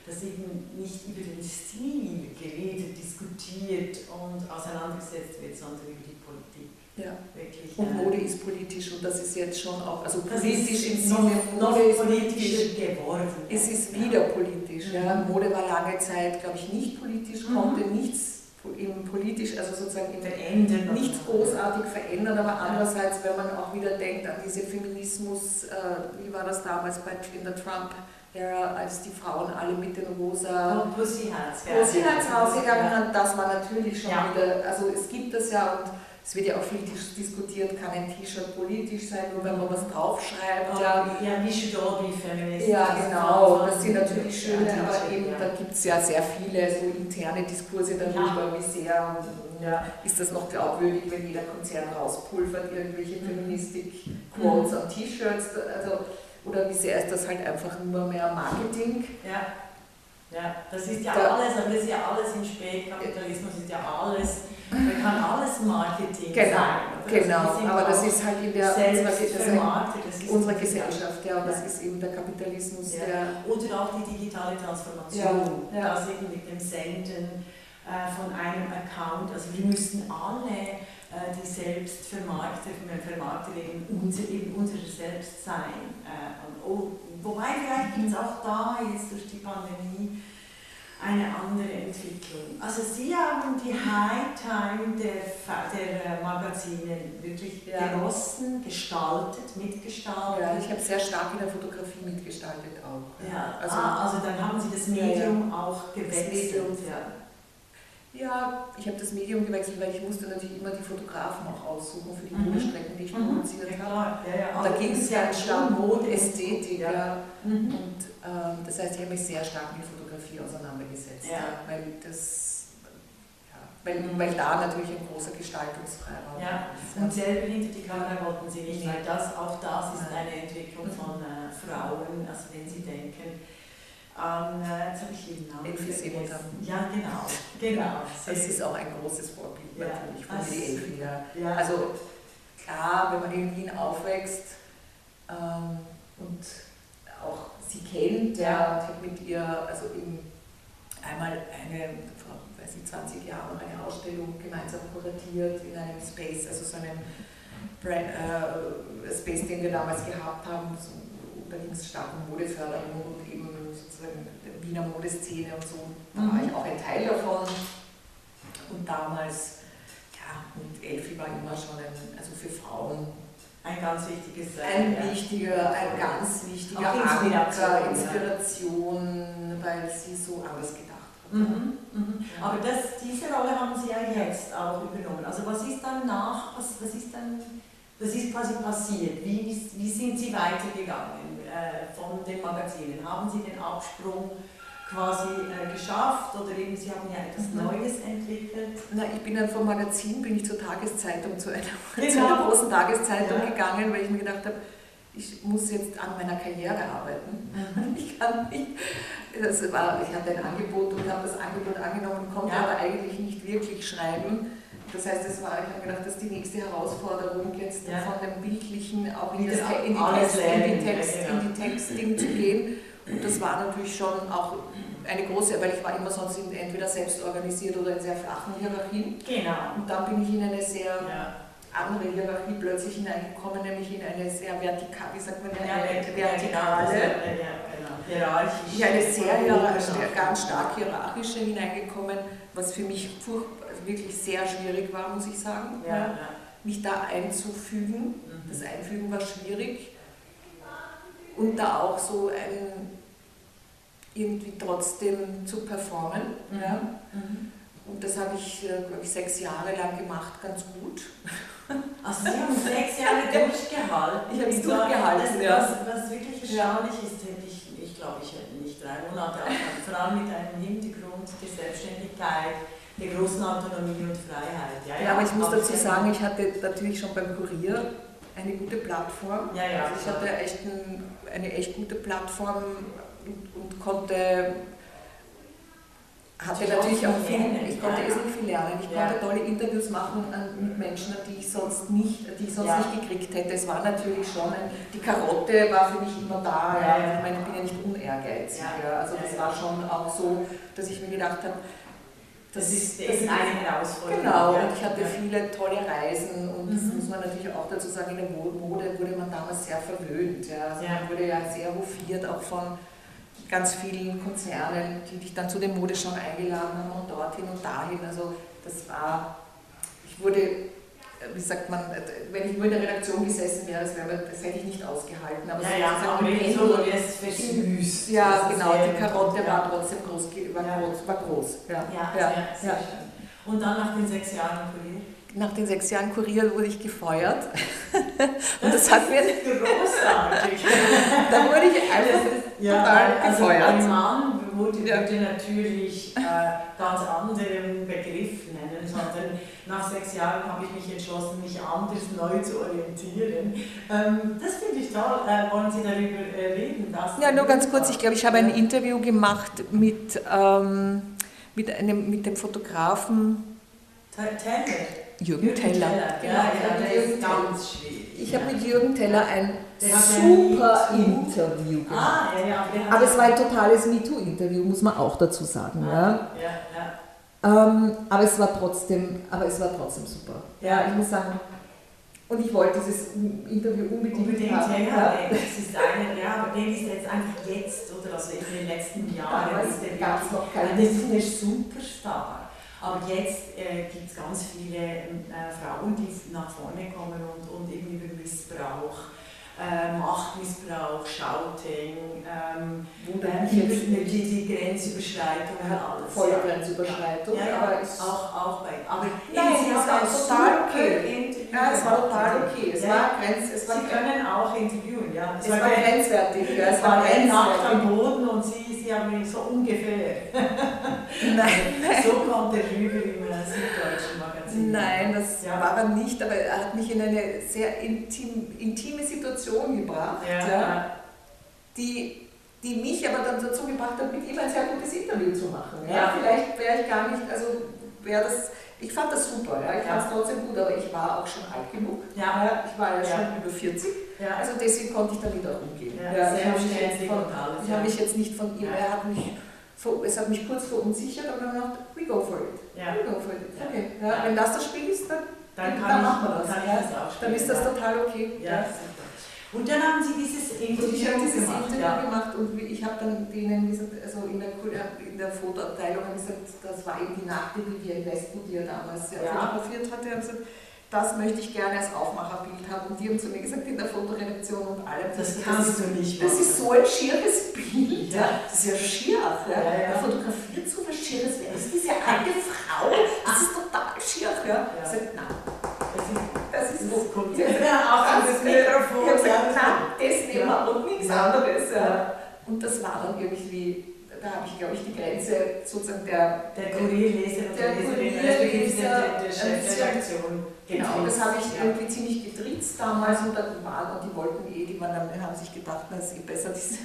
dass eben nicht über den Stil geredet, diskutiert und auseinandergesetzt wird, sondern über die Politik. Ja. Wirklich, und Mode ist politisch und das ist jetzt schon auch, also politisch im Sinne, Mode ist politisch geworden. Es ist wieder politisch. Mhm. Ja. Mode war lange Zeit, glaube ich, nicht politisch, mhm. konnte nichts im politisch, also sozusagen im verändern, nichts großartig verändern, aber andererseits, wenn man auch wieder denkt an diese Feminismus, äh, wie war das damals bei, in der Trump- Ära, als die Frauen alle mit den rosa Pussyhats rausgegangen sind, das war natürlich schon ja. wieder, also es gibt das ja und es wird ja auch viel diskutiert, kann ein T-Shirt politisch sein, nur wenn man was draufschreibt. Ja, ja wie should all be feminist. Ja, genau, das sind natürlich schöne, aber eben, da gibt es ja sehr viele so interne Diskurse darüber, wie sehr ja, ist das noch glaubwürdig, wenn jeder Konzern rauspulvert, irgendwelche mhm. Feministic-Quotes mhm. an T-Shirts, also, oder wie sehr ist das halt einfach nur mehr Marketing. Ja. Ja, das ist ja da, alles, aber das ist ja alles im Spätkapitalismus, ist ja alles da kann alles Marketing genau, sein. Genau, aber das ist halt in der unserer, unserer Gesellschaft, ja, und das ist eben der Kapitalismus. Ja. Der und auch die digitale Transformation, ja, ja. das eben mit dem Senden äh, von einem Account, also wir müssen alle äh, die Selbstvermarkter, Vermarkter eben, unser, eben unser Selbst sein. Äh, und, oh, wobei vielleicht gibt es auch da jetzt durch die Pandemie eine andere Entwicklung. Also Sie haben die High Time der, der äh, Magazine wirklich ja. genossen, gestaltet, mitgestaltet. Ja, ich habe sehr stark in der Fotografie mitgestaltet auch. Ja, also, ah, also dann haben Sie das Medium ja, auch gewechselt. Medium, ja. Ja, ich habe das Medium gewechselt, weil ich musste natürlich immer die Fotografen auch aussuchen für die mhm. Modestrecken, die ich mhm. produziert ja, habe. Ja, ja. Und da ging es ja stark Mode, Ästhetik. Ja. Mhm. Und ähm, das heißt, ich habe mich sehr stark mit Fotografie auseinandergesetzt, ja. weil das weil, weil da natürlich ein großer Gestaltungsfreiraum ja. ist. Und selber hinter die Kamera wollten Sie nicht, weil das, auch das ist eine Entwicklung von äh, Frauen, also wenn Sie denken, ähm, jetzt habe ich den Namen Seemutter. Ja, genau. genau. Es ist auch ein großes Vorbild ja. natürlich von also, Elfie. Ja. Also klar, wenn man in Wien aufwächst ähm, und auch sie kennt, ja, und hat mit ihr also eben einmal eine, vor weiß ich, 20 Jahren eine Ausstellung gemeinsam kuratiert in einem Space, also so einem Brand, äh, Space, den wir damals gehabt haben. So, da ging es stark um Modeförderung und eben Wiener Modeszene und so. Da war mhm. ich auch ein Teil davon. Und damals, ja, und Elfi war immer schon ein, also für Frauen ein ganz wichtiges Ein ja. wichtiger, ein ganz wichtiger Anker, Inspiration, weil sie so anders gedacht hat. Mhm, mhm. Ja. Aber das, diese Rolle haben Sie ja jetzt auch übernommen. Also was ist dann nach, was, was ist dann, was ist quasi passiert? Wie, wie, wie sind Sie weitergegangen? äh, von den Magazinen? Haben Sie den Absprung quasi äh, geschafft oder eben Sie haben ja etwas mhm. Neues entwickelt? Na, ich bin dann vom Magazin bin ich zur Tageszeitung, zu einer, genau. zu einer großen Tageszeitung ja. gegangen, weil ich mir gedacht habe, ich muss jetzt an meiner Karriere arbeiten. Mhm. Ich kann nicht. Das war, ich hatte ein Angebot und habe das Angebot angenommen, konnte ja. aber eigentlich nicht wirklich schreiben. Das heißt, es war, ich habe gedacht, das ist die nächste Herausforderung, jetzt ja. von dem Bildlichen auch in, das, in, die, Text, in, die, Text, in die Textding zu gehen. Und das war natürlich schon auch eine große, weil ich war immer sonst entweder selbst organisiert oder in sehr flachen Hierarchien. Genau. Und dann bin ich in eine sehr ja. andere Hierarchie plötzlich hineingekommen, nämlich in eine sehr vertikale, wie sagt man, eine ja, vertikale, ja, genau. hierarchische. eine sehr hierarchische, ganz stark hierarchische hineingekommen, was für mich furchtbar wirklich sehr schwierig war, muss ich sagen, ja, ja. mich da einzufügen. Mhm. Das Einfügen war schwierig und da auch so ein irgendwie trotzdem zu performen. Mhm. Ja. Mhm. Und das habe ich, äh, glaube ich, sechs Jahre lang gemacht, ganz gut. Also Sie haben sechs Jahre durchgehalten. Ich habe es durchgehalten, ja. Was, was wirklich erstaunlich ist, hätte ich, ich glaube, ich hätte nicht drei Monate, aber vor allem mit einem Hintergrund der Selbstständigkeit, der großen Autonomie und Freiheit. Ja, ja, ja aber ich muss dazu sagen, ich hatte natürlich schon beim Kurier eine gute Plattform. Ja, ja, also ich hatte echt ein, eine echt gute Plattform und, und konnte hatte natürlich auch viel, ich konnte ja, irrsinnig viel lernen. Ich ja. konnte tolle Interviews machen mit Menschen, die ich sonst nicht, die ich sonst ja. nicht gekriegt hätte. Es war natürlich schon, ein, die Karotte war für mich immer da. Ja. Ich meine, ich bin ja nicht unehrgeizig. Also das war schon auch so, dass ich mir gedacht habe, das, das ist, das ist eine Herausforderung. Genau, und ich hatte viele tolle Reisen und mhm. das muss man natürlich auch dazu sagen, in der Mode wurde man damals sehr verwöhnt. Ja. Also ja. Man wurde ja sehr hofiert, auch von ganz vielen Konzernen, die dich dann zu den Modeschauen eingeladen haben und dorthin und dahin. Also das war, ich wurde wie sagt man, wenn ich nur in der Redaktion gesessen wäre, das, wäre, das hätte ich nicht ausgehalten. Aber ja, ja, aber so es versüßt. Ja, genau, die Karotte ja. war trotzdem groß, war ja. groß. War groß. Ja, ja, ja. Schön. Und dann nach den sechs Jahren Kurier? Nach den sechs Jahren Kurier wurde ich gefeuert. Und das, das hat mir. Großartig! da wurde ich einfach ja, total also gefeuert. Ein Mann wurde, würde natürlich äh, ganz anderen Begriff nennen, sondern nach sechs Jahren habe ich mich entschlossen, mich anders neu zu orientieren. Ähm, das finde ich toll. Äh, wollen Sie darüber äh, reden? ja, nur ganz kurz. Ich glaube, ich habe ein Interview gemacht mit, ähm, mit, einem, mit dem Fotografen. Teller. Jürgen, Jürgen Teller. Teller. Genau, ja, ja, der ist ganz schwierig. Ich habe mit Jürgen Teller ein super Interview gemacht. Ah, ja, ja, aber es war ein totales MeToo-Interview, muss man auch dazu sagen. Ah, ja. Ja, ja. Ähm, aber, es war trotzdem, aber es war trotzdem super. Ja, ich muss sagen, Und ich wollte dieses Interview unbedingt, Unbedingt, haben. ja, ja. Das ist eine, ja, aber den ist jetzt einfach jetzt, oder also in den letzten Jahren Damals ist der es noch keinen. Das ist ein Superstar. Aber jetzt äh, gibt es ganz viele äh, Frauen, die nach vorne kommen und, und eben über Missbrauch, äh, Machtmissbrauch, Shouting, ähm, äh, mich die, die, die Grenzüberschreitungen, alles. Volle ja. Grenzüberschreitung, Ja, ja, aber es, auch, auch bei. Aber Nein, Sie es war ein total okay. Interview ja, es war total okay. Es Ja. war Grenz, es war, Sie können auch interviewen, ja. es war grenzwertig. Ja, Es war nackt grenzwertig. am Boden und Sie, Sie haben ihn so ungefähr. Nein. So kommt er rüber im äh, Süddeutschen Magazin. Nein, das Ja. war er nicht, aber er hat mich in eine sehr intim, intime Situation gebracht, Ja, ja, ja. Die, die mich aber dann dazu gebracht hat, mit ihm ein sehr gutes Interview zu machen. Ja. Ja. Vielleicht wäre ich gar nicht, also wäre das, ich fand das super, ja. ich Ja. fand es trotzdem gut, aber ich war auch schon alt genug. Ja, Ich war ja, Ja. schon über 40, ja. also deswegen konnte ich damit auch umgehen. Ja, ich habe mich, ja. habe mich jetzt nicht von ihm, Ja. er hat mich, es hat mich kurz verunsichert, aber dann gedacht, we go for it. ja. We go for it. Okay. Ja, Ja. Wenn das das Spiel ist, dann Dann Dann machen wir das, kann ja. das auch dann ist das spielen, total okay. ja. Super. Und dann haben Sie dieses Und ich habe Interview dieses gemacht. Interview gemacht und ich habe dann denen gesagt, also in der, Kul- in der Fotoabteilung gesagt, das war eben die nackte Vivienne Westwood, die er damals fotografiert hatte. Ich habe gesagt, das möchte ich gerne als Aufmacherbild haben. Und die haben zu mir gesagt, in der Fotoredaktion und allem, Das ist- kannst du nicht Das ist so ein schieres Bild. Ja. Das ist ja schier. Ja. Ja, ja. Er fotografiert so was Schieres. Wer ist diese alte Frau? Das ist total schier. Ja. Ja. Sage, nein, Das ist, das ist kommt Ja. auch an das Mikrofon. Ich habe gesagt, nein, das nehmen wir und nichts anderes. Ja. Und das war dann irgendwie, da habe ich, glaube ich, die Grenze sozusagen der. Der Kurierleser und Der der Leserin, Kurierleser, der, der, der Chefredaktion. Genau, das habe ich Ja. irgendwie ziemlich getritzt damals und dann waren und die wollten eh, die waren, haben sich gedacht, na, ist eh besser, die,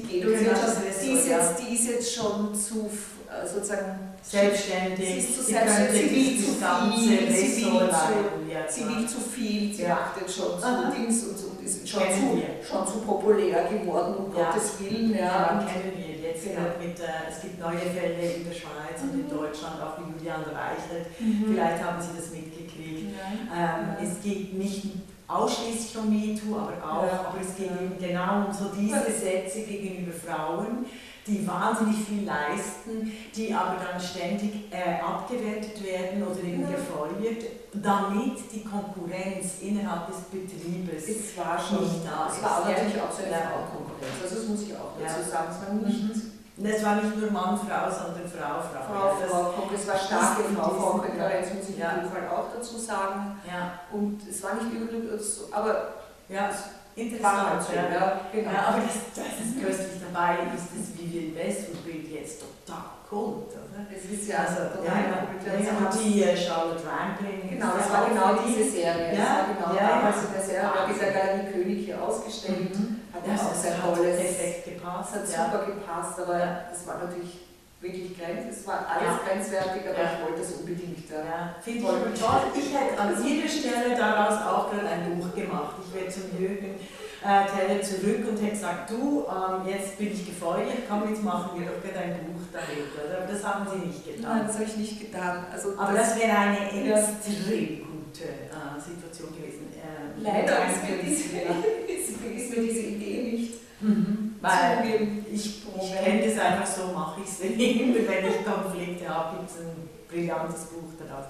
die Genau, ist die ist, ja. jetzt, die ist jetzt schon zu äh, sozusagen Selbstständig. Sie ist zu selbstständig, könnte sie will das zu viel, Ressort zu- ja, zu viel, sie Ja. macht jetzt schon zu. Dings und, und ist schon zu, schon zu populär geworden, um Ja. Gottes Willen. Ja, Ja. kennen wir jetzt Genau. gerade mit, äh, es gibt neue Fälle in der Schweiz und in Mhm. Deutschland, auch wie Julian Reichelt. Mhm. Vielleicht haben Sie das mitgekriegt. Ähm, Ja. Es geht nicht ausschließlich um MeToo, aber auch, Ja. aber es geht Ja. eben genau um so diese Sätze gegenüber Frauen, die wahnsinnig viel leisten, die aber dann ständig äh, abgewertet werden oder eben Ja. gefeuert, damit die Konkurrenz innerhalb des Betriebes Es war schon, nicht da es ist. war Ja. natürlich auch so eine. Frauenkonkurrenz. Also das muss ich auch dazu sagen. Es war nicht Und es war nicht nur Mann, Frau, sondern Frau, Frau. Frau, Ja, Frau, Konkurrenz. es war starke ist Frau, Frauenkonkurrenz, muss ich Ja. in dem Fall auch dazu sagen. Ja, Und es war nicht übel, aber ja, interessant. halt ja. Ja, genau. Ja, aber das, das ist köstlich dabei, ist das Vivian Westwood-Bild jetzt total Kult, oder? es ist ja Also, ja, ja, ja, und die äh, Charlotte Rampling. Genau, ist das war genau die- diese Serie. Ja, das war genau ja, damals ja. in der Serie, hat dieser Galerie König hier ausgestellt. Mhm. Ja, das sehr hat tolles. perfekt Das gepasst. hat ja. super gepasst, aber Ja. das war natürlich wirklich grenz. Es war alles Ja. grenzwertig, aber ich wollte es unbedingt. Ja. Finde ich Toll. toll. Ich hätte an Ihrer Stelle daraus auch gerade ein Buch gemacht. Ich wäre zum Jürgen äh, Teller zurück und hätte gesagt, du, ähm, jetzt bin ich gefeuert, komm, jetzt machen wir doch gerade ein Buch. Oder? Aber das haben Sie nicht Nein, getan. das habe ich nicht getan. Also Aber das wäre eine extrem gute äh, Situation gewesen. Ähm, leider ist ein mir, diese. ist, mir diese Idee nicht Mhm. Weil zugeben. ich, ich kenne das einfach so, mache ich es immer, wenn ich Konflikte habe, gibt es ein brillantes Buch daraus.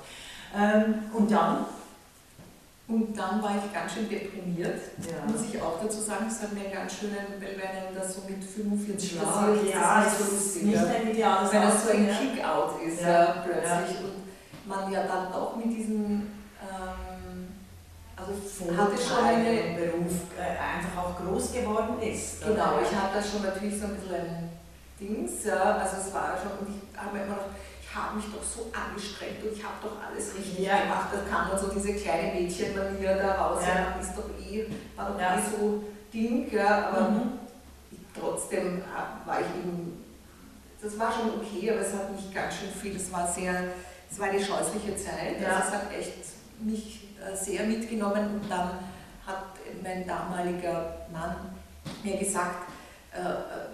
Ähm, und dann? Und dann war ich ganz schön deprimiert. Ja. Muss ich auch dazu sagen, es hat mir ganz schön, weil wenn einem das so mit 45 Schlag, passiert, ja, das so ist lustig. nicht ein ideales wenn das so ein. Kick-out ist, Ja. plötzlich. Und man ja dann auch mit diesem, ähm, also hatte schon Vorteil eine, im Beruf äh, einfach auch groß geworden ist. genau, ich hatte schon natürlich so ein bisschen ein Dings, ja, also es war schon, und ich habe immer gedacht, ich habe mich doch so angestrengt und ich habe doch alles richtig Ja. gemacht. Da kam dann so diese kleine Mädchenmanier da raus, Ja. man ist doch eh, war doch Ja. eh so Ding, ja, aber Mhm. trotzdem äh, war ich eben, das war schon okay, aber es hat mich ganz schön viel, es war sehr, es war eine scheußliche Zeit, Ja. also es hat echt mich sehr mitgenommen und dann hat mein damaliger Mann mir gesagt, äh, äh,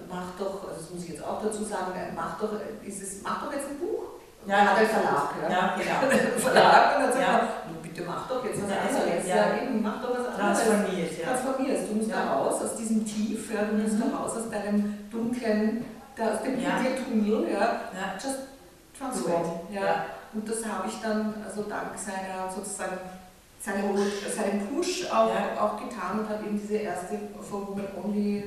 mach doch, also das muss ich jetzt auch dazu sagen, äh, mach doch, äh, dieses, mach doch jetzt ein Buch. Ja, hat einen Verlag, ja. Ja, genau. Verlag und dann sagt Ja. er, "Du, bitte mach doch jetzt was anderes. ja. Ja, eben, mach doch was anderes. Transformiert, ja. Transformierst. Du musst Ja. da raus aus diesem Tief, ja, du musst Mhm. da raus aus deinem dunklen, da, aus dem Ja. Tunnel, ja. Ja. Just transform. Ja. Und das habe ich dann also dank seiner sozusagen seinem, seinem Push auch, Ja. auch getan und habe eben diese erste For Women Only,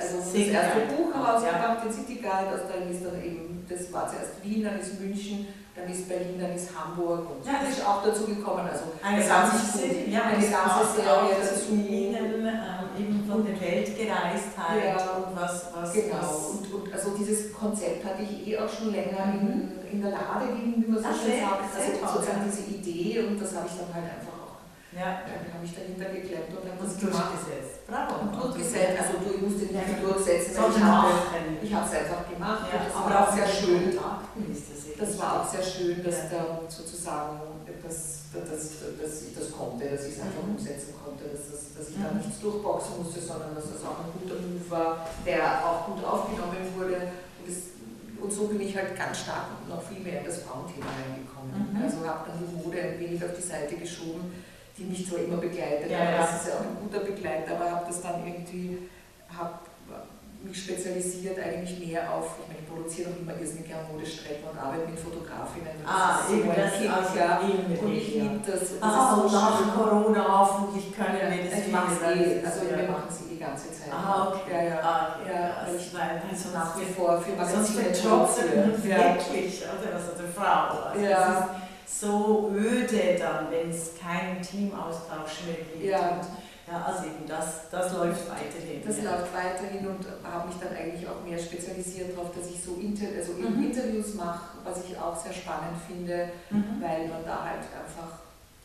also das erste. Buch herausgebracht, den City Guide, also dann ist dann eben, das war zuerst Wien, dann ist München, dann ist Berlin, dann ist Hamburg und Ja, das ist auch dazu gekommen. Also Eine ganze Serie, ja, eine ganze Serie dazu. zu Ihnen, ähm, eben von der Weltgereistheit Ja. und was, was, Genau, was und, und also dieses Konzept hatte ich eh auch schon länger Mhm. in, in der Lade liegen, wie man so schön sagt. Also toll, sozusagen ja. diese Idee und das habe ich dann halt einfach auch, ja, ja, habe ich dahinter geklemmt und das gemacht. durchgesetzt. Bravo. Und durchgesetzt, also du musst den nicht durchsetzen, Sondern ich habe es einfach gemacht Ja, aber auch sehr schön. Ist das Das war auch sehr schön, dass da sozusagen dass, dass, dass ich das konnte, dass ich es einfach Mhm. umsetzen konnte, dass, das, dass ich da Mhm. nichts durchboxen musste, sondern dass das auch ein guter Move war, der auch gut aufgenommen wurde. Und, das, und so bin ich halt ganz stark noch viel mehr in das Frauenthema reingekommen. Mhm. Also habe dann die Mode ein wenig auf die Seite geschoben, die mich zwar immer begleitet, Ja, aber ja. das ist ja auch ein guter Begleiter, aber habe das dann irgendwie, habe mich spezialisiert eigentlich mehr auf, ich meine, ich produziere noch immer irrsinnig gerne Modestrecken und arbeite mit Fotografinnen. Das Ah, ist so eben das, Kick, also ja. Und ich ja. liebe das. das Ah, ist und so nach schön. Corona hoffentlich können wir das Ich mache eh, das also ist wir ja- machen es eh die ganze Zeit. Ah, okay. Ja, ja. Ah, okay. Ja, das, ich- weil Also nach wie vor für Magazine produzieren. Ja. wirklich, oder? Also der Frau. Also Ja. Es ist so öde dann, wenn es keinen Teamaustausch mehr gibt. Ja. Und, ja, also eben das, das läuft weiterhin. Das ja. läuft weiterhin und habe mich dann eigentlich auch mehr spezialisiert darauf, dass ich so Inter also Mhm. Interviews mache, was ich auch sehr spannend finde, Mhm. weil man da halt einfach,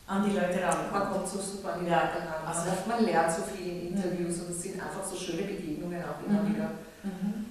An die Leute man rankommt. kommt so super an die Ja. Leute ran. Also- Also man lernt so viel in Interviews und es sind einfach so schöne Begegnungen auch immer Mhm. wieder. Mhm.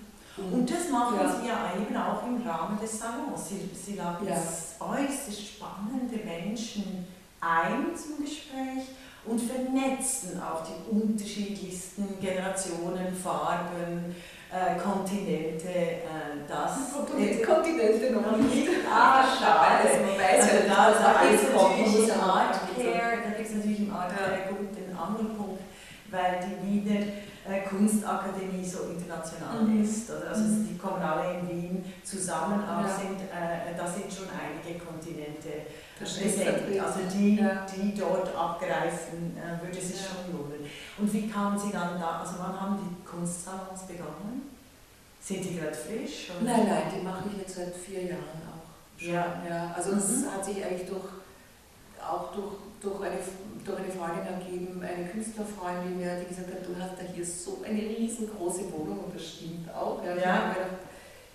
Und das machen Ja. Sie ja eben auch im Rahmen des Salons. Sie, Sie laden Ja. äußerst spannende Menschen ein zum Gespräch und vernetzen auch die unterschiedlichsten Generationen, Farben, äh, Kontinente. Äh, das Kontinente, Kontinente noch nicht. Ah, schade. Also da. Man natürlich im Art Care, da gibt es natürlich im Art Ja. Care gut den Angelpunkt, weil die Wiener äh, Kunstakademie so international Mhm. ist. Oder? Also Mhm. die kommen alle in Wien zusammen, aber Ja. sind, äh, da sind schon einige Kontinente Präsent. Also die, Ja. die dort abgreifen, äh, würde sich Ja. schon lohnen. Und wie kamen Sie dann da, also wann haben die Kunstsalons begonnen? Sind die gerade frisch? oder? Nein, nein, die mache ich jetzt seit vier Jahren auch. schon. Ja. ja also es Mhm. hat sich eigentlich durch, auch durch, durch, eine, durch eine Freundin ergeben, eine Künstlerfreundin, die gesagt hat, du hast da hier so eine riesengroße Wohnung und das stimmt auch. Ja. Ja.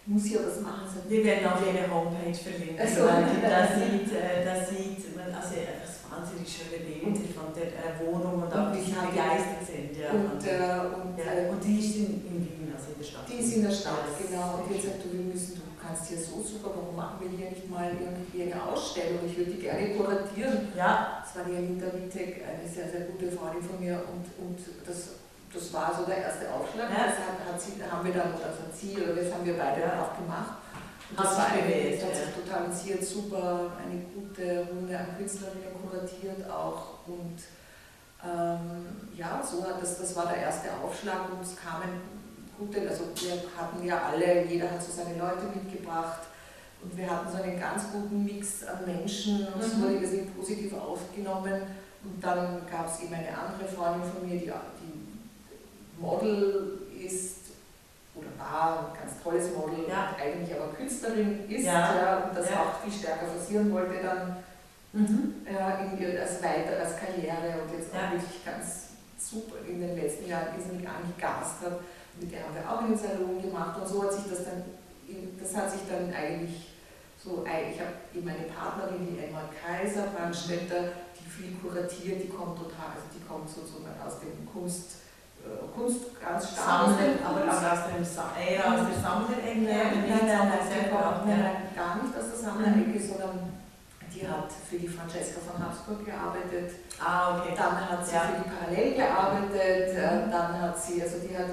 Muss hier was machen. Wir werden auch Ihre Homepage verlinken, Also, da ja. sieht, äh, da sieht man also das wahnsinnig schöne Bilder von der äh, Wohnung und auch wie sie begeistert sind. Ja, und, und, äh, und, ja, und die ist in, in Wien, also in der Stadt. Die ist in der Stadt, Ja, genau. Und jetzt sagt du, wir müssen, du kannst hier so super, warum machen wir hier nicht mal irgendwie eine Ausstellung? Ich würde die gerne kuratieren. Ja, Das war die Anita Wittek, eine sehr, sehr gute Freundin von mir und, und das, das war so der erste Aufschlag. Ja. Das hat, hat sie, haben wir dann, also hat sie oder das haben wir beide dann auch gemacht. Und das war eine, bewährt, das hat sich total hat super eine gute Runde an Künstlerinnen kuratiert auch und ähm, ja, so hat das, das war der erste Aufschlag und es kamen gute, also wir hatten ja alle, jeder hat so seine Leute mitgebracht und wir hatten so einen ganz guten Mix an Menschen und es Mhm. wurde positiv aufgenommen und dann gab es eben eine andere Freundin von mir, die, die Model ist oder war, ein ganz tolles Model, Ja. eigentlich aber Künstlerin ist Ja. und das Ja. auch viel stärker forcieren wollte dann mhm. äh, als weiter als Karriere und jetzt Ja. auch wirklich ganz super in den letzten Jahren irrsinnig angegast hat. Mit der haben wir auch einen Salon gemacht und so hat sich das dann, das hat sich dann eigentlich so, ich habe eben eine Partnerin, die Emma Kaiser, Brandstätter, die viel kuratiert, die kommt total, also die kommt sozusagen aus dem Kunst, Kunst ganz stark dem aber aus, dem Sa eher aus der Sammlerecke, Nein, nicht nein, nein, nein, selber. nein, nein, gar nicht aus der Sammlerecke, sondern die die hat für die Francesca von Habsburg gearbeitet. Ah, okay. Dann hat sie Ja. für die Parallel gearbeitet. äh, Dann hat sie, also die hat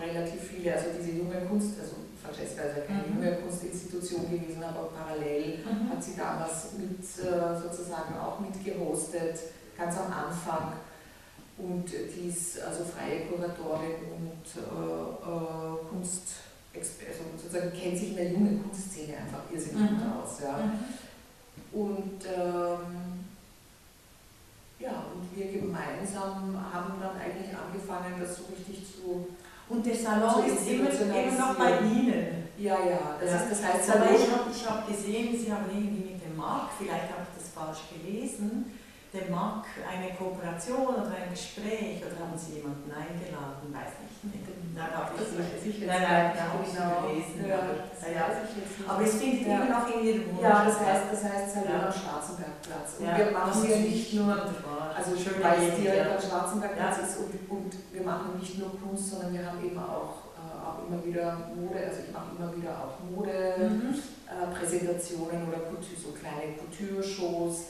relativ viele, also diese junge Kunst, also Francesca ist ja keine Mhm. junge Kunstinstitution gewesen, aber parallel Mhm. hat sie damals mit äh, sozusagen auch mitgehostet, ganz am Anfang. Und die ist also freie Kuratorin und äh, äh, Kunst, also sozusagen kennt sich in der jungen Kunstszene einfach irrsinnig gut Mhm. aus. Ja. Mhm. Und ähm, ja, und wir gemeinsam haben dann eigentlich angefangen, das so richtig zu. Und der Salon ist immer, immer noch bei Ihnen. Ja, ja, das, Ja. Ist, das heißt Aber Salon. ich habe ich hab gesehen, Sie haben irgendwie mit dem Marc, vielleicht habe ich das falsch gelesen, dem Marc eine Kooperation oder ein Gespräch oder haben Sie jemanden eingeladen, weiß nicht. Da habe ich weiß ich jetzt Nein, nein, nicht da habe ich genau. gelesen. Ja, aber, ja, ich nicht. aber es findet Ja. immer noch in Ihrem Wohnung ja, das heißt, das heißt Salon Ja. am Schwarzenbergplatz. Und wir machen ja nicht nur, also schön weil es direkt am Schwarzenbergplatz ist und, und wir machen nicht nur Kunst, sondern wir haben eben auch, äh, auch immer wieder Mode, also ich mache immer wieder auch Mode. Mhm. äh, Präsentationen oder Couture, so kleine Couture-Shows.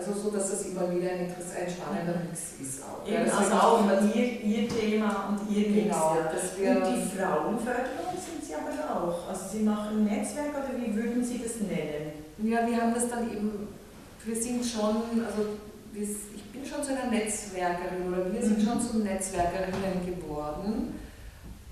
Also so, dass das immer wieder ein, ein spannender Mix ist auch. Ja, Eben, das also ist auch immer ihr, ihr Thema und ihr Mix. Genau, ja. dass wir- und die Frauenförderung sind Sie aber auch. Also Sie machen Netzwerk oder wie würden Sie das nennen? Ja, wir haben das dann eben, wir sind schon, also ich bin schon zu einer Netzwerkerin oder wir sind Mhm. schon zu Netzwerkerinnen geworden.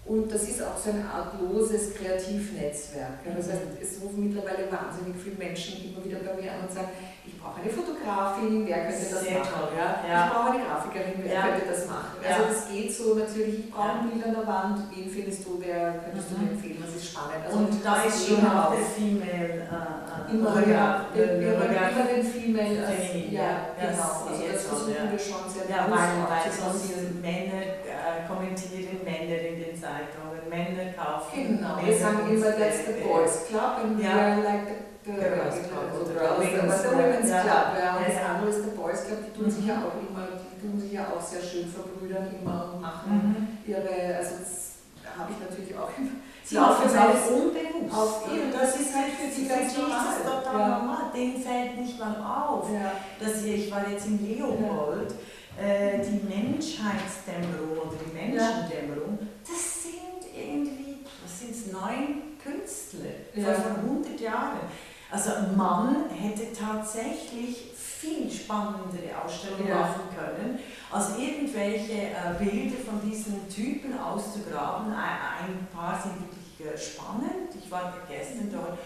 Und das ist auch so ein artloses Kreativnetzwerk. Ja, Das Mhm. heißt, es rufen mittlerweile wahnsinnig viele Menschen immer wieder bei mir an und sagen, ich brauche eine Fotografin, wer könnte das Sehr machen? Ja? ja. Ich brauche eine Grafikerin, wer Ja. könnte das machen? Also das geht so natürlich, ich brauche ein Bild an der Wand, wen findest du, wer könntest du Mhm. mir empfehlen, das ist spannend. Also Und da das ist schon auch der Female äh, äh, Immer ja, der immer, immer den Female als, ja, genau. Also das versuchen wir schon sehr Ja, weil, weil sonst Männer äh, kommentieren Männer in den Zeitungen, Männer kaufen. Genau, wir sagen immer, that's the boys club and we are like the, the, Girls the, Club the, oder girls, Women's the, the Club, women's ja. club, ja. Und Ja, das ja. andere ist the boys club, die tun sich Mhm. Ja auch immer, die tun sich ja auch sehr schön verbrüdern immer und machen Mhm. ihre, also das habe ich natürlich auch immer. Sie Ja, auch unbewusst. Auf- das ist halt für für ganz normal. Das ist total Ja. normal. Denen fällt nicht mal auf, Ja. dass hier, ich war jetzt im Leopold, äh, die Menschheitsdämmerung oder die Menschendämmerung, das sind irgendwie, was sind es, neun Künstler Ja. von vor 100 Jahren. Also man hätte tatsächlich viel spannendere Ausstellungen Ja. machen können, als irgendwelche äh, Bilder von diesen Typen auszugraben. Ein, paar sind wirklich äh, spannend, ich war gestern dort.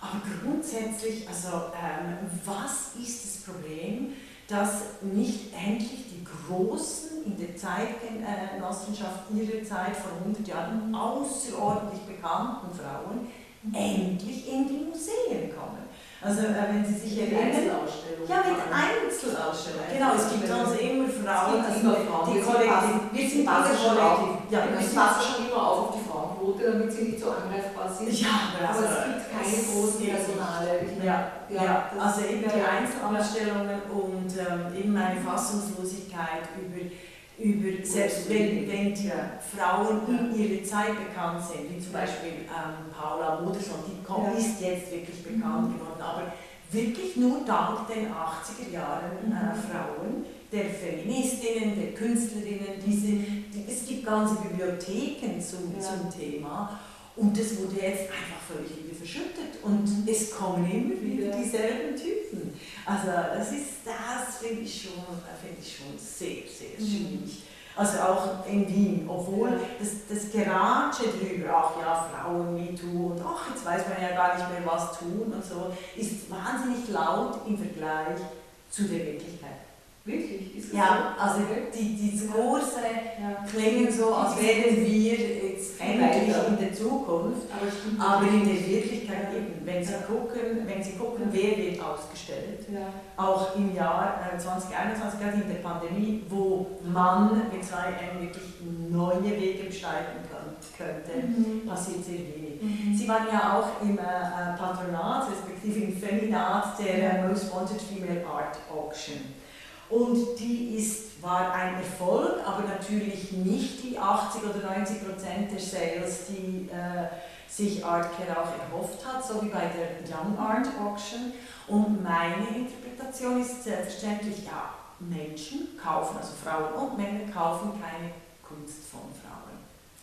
Aber grundsätzlich, also ähm, was ist das Problem, dass nicht endlich die Großen in der Zeitgenossenschaft ihrer Zeit vor 100 Jahren außerordentlich bekannten Frauen endlich in die Museen kommen? Also äh, wenn Sie sich erinnern, Einzelausstellung. ja, mit Einzelausstellungen. Genau, es gibt also immer Frauen, Es gibt also immer Frauen, die Kollektiv, passen- wir sind passen schon Kollektiv. Ja, Ja, wir ich sind passe schon immer auf auf die Frauenquote, damit sie nicht so angreifbar sind. ja, Aber also, es gibt keine großen Personale. Meine, Ja, ja, das- also eben die ja. Einzelausstellungen und ähm, eben eine Fassungslosigkeit über, über selbst wenn, wenn die Frauen in ihrer Zeit bekannt sind, wie zum Beispiel ähm, Paula Modersohn, die kommt, ist jetzt wirklich bekannt geworden, aber wirklich nur dank den 80er Jahren äh, Mhm. Frauen, der Feministinnen, der Künstlerinnen, diese, die, es gibt ganze Bibliotheken zum, Ja. zum Thema und das wurde jetzt einfach völlig wieder verschüttet und es kommen immer wieder dieselben Typen. Also das ist, das finde ich schon, finde ich schon sehr, sehr Mhm. schwierig. Also auch in Wien, obwohl das, das Geratsche drüber, ach ja, Frauen, MeToo und ach, jetzt weiß man ja gar nicht mehr, was tun und so, ist wahnsinnig laut im Vergleich zu der Wirklichkeit. Wirklich? Ist es Ja, so? also die, die Diskurse Ja. klingen so, als wären wir jetzt endlich in der Zukunft. Aber Aber in der wirklich. Wirklichkeit eben, wenn Sie Ja. gucken, wenn Sie gucken, wer wird ausgestellt, Ja. auch im Jahr äh, 2021, gerade in der Pandemie, wo man mit zwei M wirklich neue Wege kann, könnte, Mhm. passiert sehr wenig. Mhm. Sie waren ja auch im äh, Patronat, respektive im Feminat der äh, Most Wanted Female Art Auction. Und die ist, war ein Erfolg, aber natürlich nicht die 80 oder 90 Prozent der Sales, die äh, sich Artcare auch erhofft hat, so wie bei der Young Art Auction. Und meine Interpretation ist selbstverständlich, ja, Menschen kaufen, also Frauen und Männer kaufen keine Kunst von Frauen.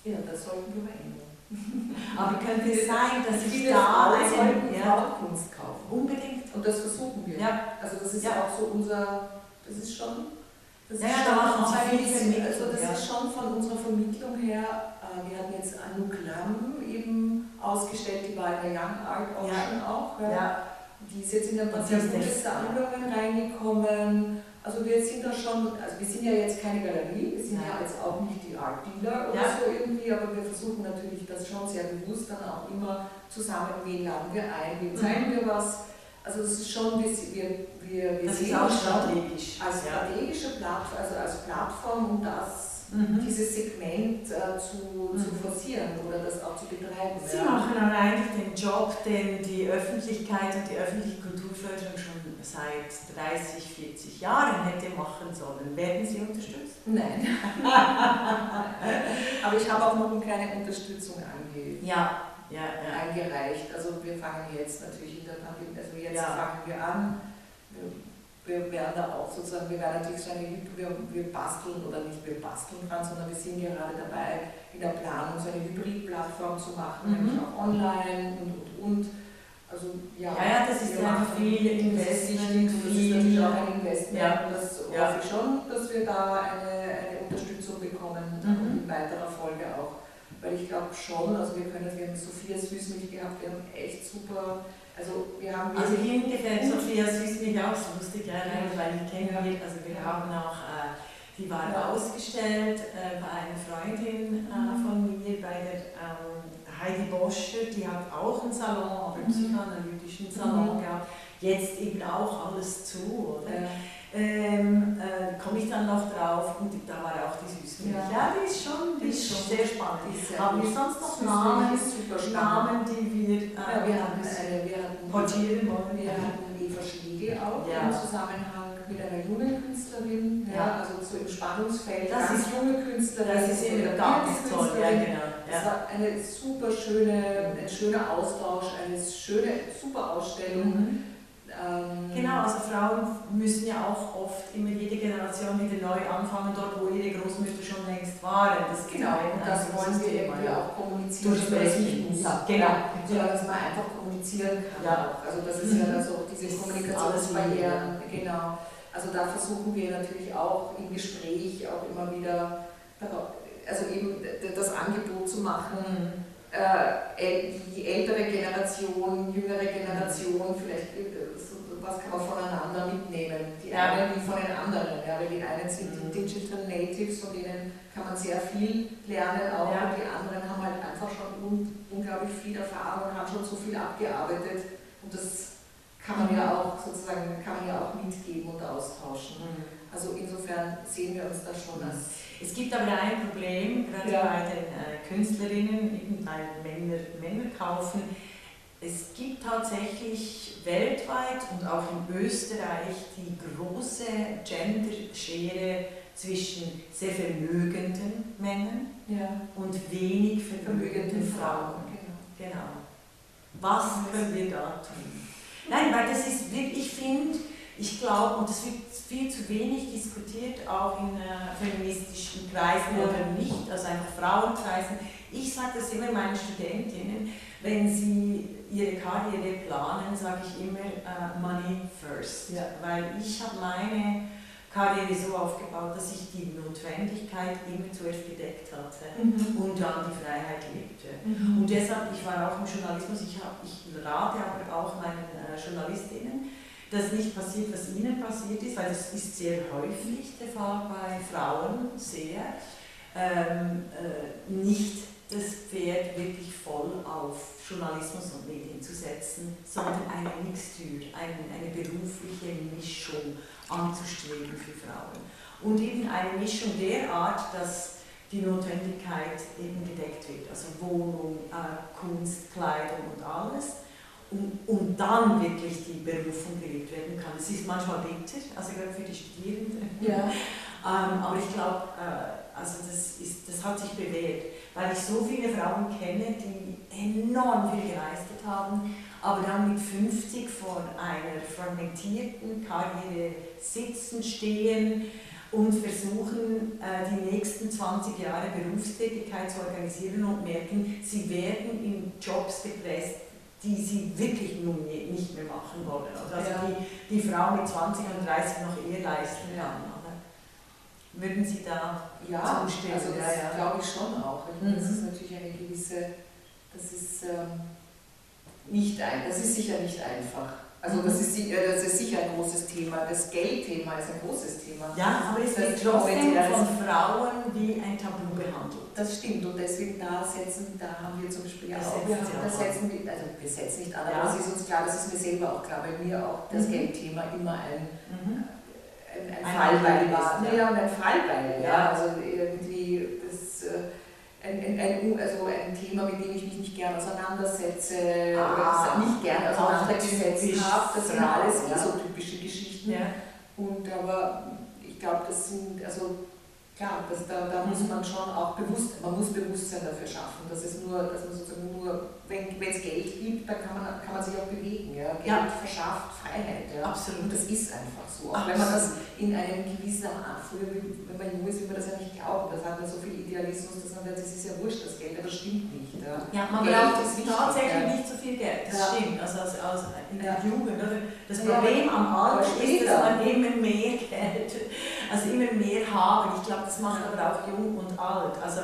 Ja, das sollten wir ändern. Aber könnte es sein, dass ich da einen, ja, Frauenkunst kaufen. unbedingt. Und das versuchen wir. Ja. Also das ist Ja. auch so unser, das ist schon, das Ja, ist ja, schon da viel also das ja. ist schon von unserer Vermittlung her, äh, wir hatten jetzt Anouk Lam eben ausgestellt, die war in der Young Art Auction auch. ja. Ja, Die ist jetzt in ein paar sehr gute ja. Sammlungen reingekommen. Also wir sind da schon, also wir sind ja jetzt keine Galerie, wir sind ja, jetzt auch nicht die Art Dealer oder Ja. so irgendwie, aber wir versuchen natürlich das schon sehr bewusst dann auch immer zusammen, wen laden wir ein, wem zeigen wir was. Also es ist schon, wir, wir, wir, wir das ist sehen auch uns schon strategisch. als strategische Plattform, also als Plattform, um das, Mhm. dieses Segment äh, zu, zu Mhm. forcieren oder das auch zu betreiben. Sie ja. machen aber eigentlich den Job, den die Öffentlichkeit und die öffentliche Kulturförderung schon seit 30, 40 Jahren hätte machen sollen. Werden Sie unterstützt? Nein. Aber ich habe auch noch eine kleine Unterstützung ange Ja, ja, ja. eingereicht. Also wir fangen jetzt natürlich in der Pandemie, also jetzt fangen wir an. Wir, werden da auch sozusagen, wir werden natürlich so eine, Hy- wir, wir basteln oder nicht wir basteln dran, sondern wir sind gerade dabei, in der Planung so eine Hybrid-Plattform zu machen, Mhm. nämlich auch online und und und. Also ja, Ja, ja, das ist machen- viel Investment, das ist viel- natürlich auch ein Investment Ja. und das Ja. hoffe ich schon, dass wir da eine, eine Unterstützung bekommen Mhm. in weiterer Folge auch. Weil ich glaube schon, also wir können, wir haben Sophia Süßmilch gehabt, wir haben echt super, also wir haben Also Ihnen gefällt Sophia Süßmilch auch so lustig, ja, Ja. weil ich kenne Ja. also wir haben auch, äh, die war Ja. ausgestellt äh, bei einer Freundin äh, Mhm. von mir, bei der ähm, Heidi Boscher, die hat auch einen Salon, einen Mhm. psychoanalytischen Salon Mhm. gehabt. Jetzt eben auch alles zu, oder? Ja. Ähm, äh, Komme ich dann noch drauf und da war auch die Süßmilch. Ja. Ja, die ist schon, die ist Ist schon- sehr spannend. Ist Haben wir sonst noch Namen. Namen, die wir, äh, Ja, wir hatten, eine, wir hatten, portieren wollen? wir hatten Eva Schlegel auch Ja. im Zusammenhang mit einer jungen Künstlerin, ja. Ja. also so im Spannungsfeld, Das ganz ist- junge Künstlerin. Das ist immer ganz toll, ja genau. Es Ja. war eine super schöne, ein schöner Austausch, eine schöne, super Ausstellung. Mhm. Ähm, Genau, also Frauen müssen ja auch oft immer jede Generation wieder neu anfangen, dort wo ihre Großmütter schon längst waren. Das Genau, und das wollen wir irgendwie ja. auch kommunizieren, nicht muss. Ja, genau. Sondern dass man einfach kommunizieren kann. Ja. Also das ist ja Mhm. das auch diese Kommunikationsbarrieren, genau. Also da versuchen wir natürlich auch im Gespräch auch immer wieder, also eben das Angebot zu machen, Mhm. äh, die ältere Generation, jüngere Generation, vielleicht äh, was kann man voneinander mitnehmen. Die Ja. einen wie von den anderen. Ja, weil die einen sind Mhm. die Digital Natives, von denen kann man sehr viel lernen auch. Ja. Und die anderen haben halt einfach schon un unglaublich viel Erfahrung haben schon so viel abgearbeitet. Und das kann man Mhm. ja auch sozusagen, kann man ja auch mitgeben und austauschen. Mhm. Also insofern sehen wir uns da schon als Es gibt aber ein Problem, gerade Ja. bei den äh, Künstlerinnen, eben weil Männer, Männer kaufen. Es gibt tatsächlich weltweit und auch in Österreich die große Gender-Schere zwischen sehr vermögenden Männern ja, und wenig vermögende vermögenden Frauen. Frauen. Genau. Genau. Was können wir da tun? Nein, weil das ist wirklich, ich finde, ich glaube, und das wird viel zu wenig diskutiert, auch in äh, feministischen Kreisen oder nicht, also einfach Frauenkreisen. Ich sage das immer meinen Studentinnen, wenn sie ihre Karriere planen, sage ich immer äh, Money first. Ja. Weil ich habe meine Karriere so aufgebaut, dass ich die Notwendigkeit immer zuerst gedeckt hatte und dann die Freiheit lebte. Und deshalb, ich war auch im Journalismus, ich, hab, ich rate aber auch meinen äh, Journalistinnen, dass nicht passiert, was ihnen passiert ist, weil das ist sehr häufig der Fall bei Frauen, sehr, ähm, äh, nicht das Pferd wirklich voll auf Journalismus und Medien zu setzen, sondern eine Mixtür, eine, eine berufliche Mischung anzustreben für Frauen. Und eben eine Mischung derart, dass die Notwendigkeit eben gedeckt wird, also Wohnung, äh, Kunst, Kleidung und alles. Und, und dann wirklich die Berufung gelebt werden kann. Es ist manchmal bitter, also gerade für die Studierenden. Ja. ähm, aber ich glaube, äh, also das, ist, das hat sich bewährt, weil ich so viele Frauen kenne, die enorm viel geleistet haben, aber dann mit 50 vor einer fragmentierten Karriere sitzen, stehen und versuchen, äh, die nächsten 20 Jahre Berufstätigkeit zu organisieren und merken, sie werden in Jobs gepresst, die sie wirklich nun nicht mehr machen wollen. Also ja. die, die Frau mit 20 und 30 noch eher leisten kann. Würden Sie da ja, zustimmen? Also das ja, ja. glaube ich schon auch. Ich mhm. Das ist natürlich eine gewisse, das ist ähm, nicht ein, das ist sicher nicht einfach. Also das ist, das ist sicher ein großes Thema. Das Geldthema ist ein großes Thema. Ja, aber es wird trotzdem von Frauen wie ein Tabu behandelt. Das stimmt und deswegen da setzen, da haben wir zum Beispiel ja auch, wir haben, setzen wir, also wir setzen nicht an, aber es ist uns klar, das ist mir selber auch klar, weil mir auch das mhm. Geldthema immer ein, mhm. ein, ein, ein Fallbeil war. Ja, und ein Fallbeil, ja. ja. Also irgendwie das äh, ein, ein, ein, also ein Thema, mit dem ich mich nicht gerne auseinandersetze ah, oder nicht gerne auseinandergesetzt habe. Das sind alles ja. so typische Geschichten. Ja. Und aber ich glaube, das sind, also klar, das, da, da muss man schon auch bewusst, man muss Bewusstsein dafür schaffen. Das ist nur, dass man sozusagen nur, wenn es Geld gibt, dann kann man, kann man sich auch bewegen. Ja? Geld ja. verschafft Freiheit. Ja? Absolut. Und das ist einfach so. Auch wenn man das in einem gewissen Art, früher, wenn man jung ist, will man das ja nicht glauben. Das hat man so viel Idealismus, dass man sagt, das ist ja wurscht, das Geld, aber das stimmt nicht. Ja, ja man braucht tatsächlich nicht so viel Geld. Das stimmt. Also, also, also in der Jugend. Oder? Das Problem am Alter ist, dass man immer mehr Geld, also immer mehr haben. Ich glaube, das macht aber auch jung und alt. Also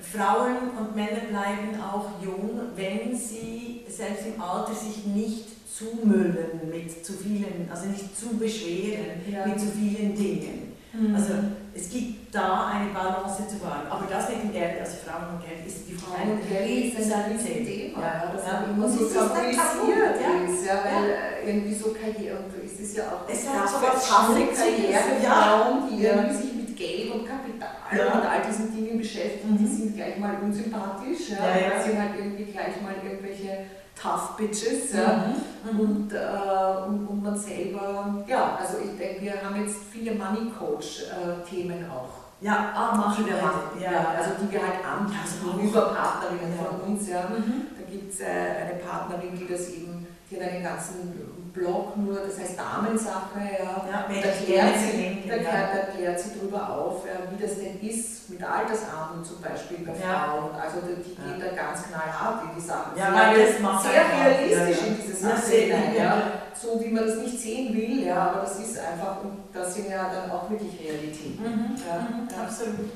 Frauen und Männer bleiben auch jung, wenn sie selbst im Alter sich nicht zumüllen mit zu vielen, also nicht zu beschweren ja. mit zu vielen Dingen. Mhm. Also es gibt da eine Balance zu wahren. Aber das mit dem Geld, also Frauen und Geld, ist die Frauen und Geld ist ein Thema. Ja, das ja, immer so tabuisiert ist, ja, weil ja. irgendwie so Karriere, und es ist ja auch es hat so was Karriere, Frauen, die irgendwie sich Geld und Kapital ja. und all diesen Dingen beschäftigen, die mhm. sind gleich mal unsympathisch, ja, ja, ja. sind halt irgendwie gleich mal irgendwelche Tough Bitches. Ja. Mhm. Und, äh, und, und, man selber, ja, also ich denke, wir haben jetzt viele Money Coach-Themen auch. Ja, ah, machen wir halt, ja, also die wir halt anbieten über Partnerinnen von uns. Ja. Mhm. Da gibt es äh, eine Partnerin, die das eben, die hat einen ganzen Blog nur, das heißt Damensache, ja, ja da, erklärt sie, da, da klärt sie darüber auf, ja, wie das denn ist mit Altersarmut zum Beispiel bei Frauen. Also die, die geht da ganz knallhart in die Sachen. Ja, weil das macht sehr realistisch in diese Sache hinein, ja, so wie man das nicht sehen will, ja, aber das ist einfach, und das sind ja dann auch wirklich Realitäten. Mhm, mhm, absolut.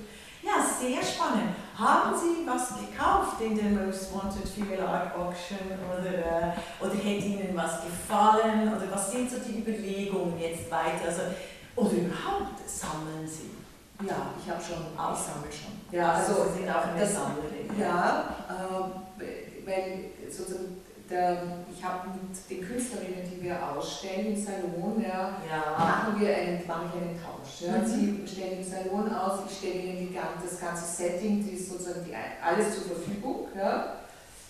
Ja, sehr spannend. Haben Sie was gekauft in der Most Wanted Female Art Auction oder, äh, oder hätte Ihnen was gefallen? Oder was sind so die Überlegungen jetzt weiter? Also, oder überhaupt sammeln Sie? Ja, ich habe schon, ich sammle schon. Ja, also, Sie sind auch eine Sammlerin. Ja, äh, weil sozusagen ich habe mit den Künstlerinnen, die wir ausstellen im Salon, ja, ja. machen wir einen, mache ich einen Tausch. Ja. Mhm. Sie stellen im Salon aus, ich stelle ihnen die, das ganze Setting, die ist sozusagen die, alles zur Verfügung. Ja.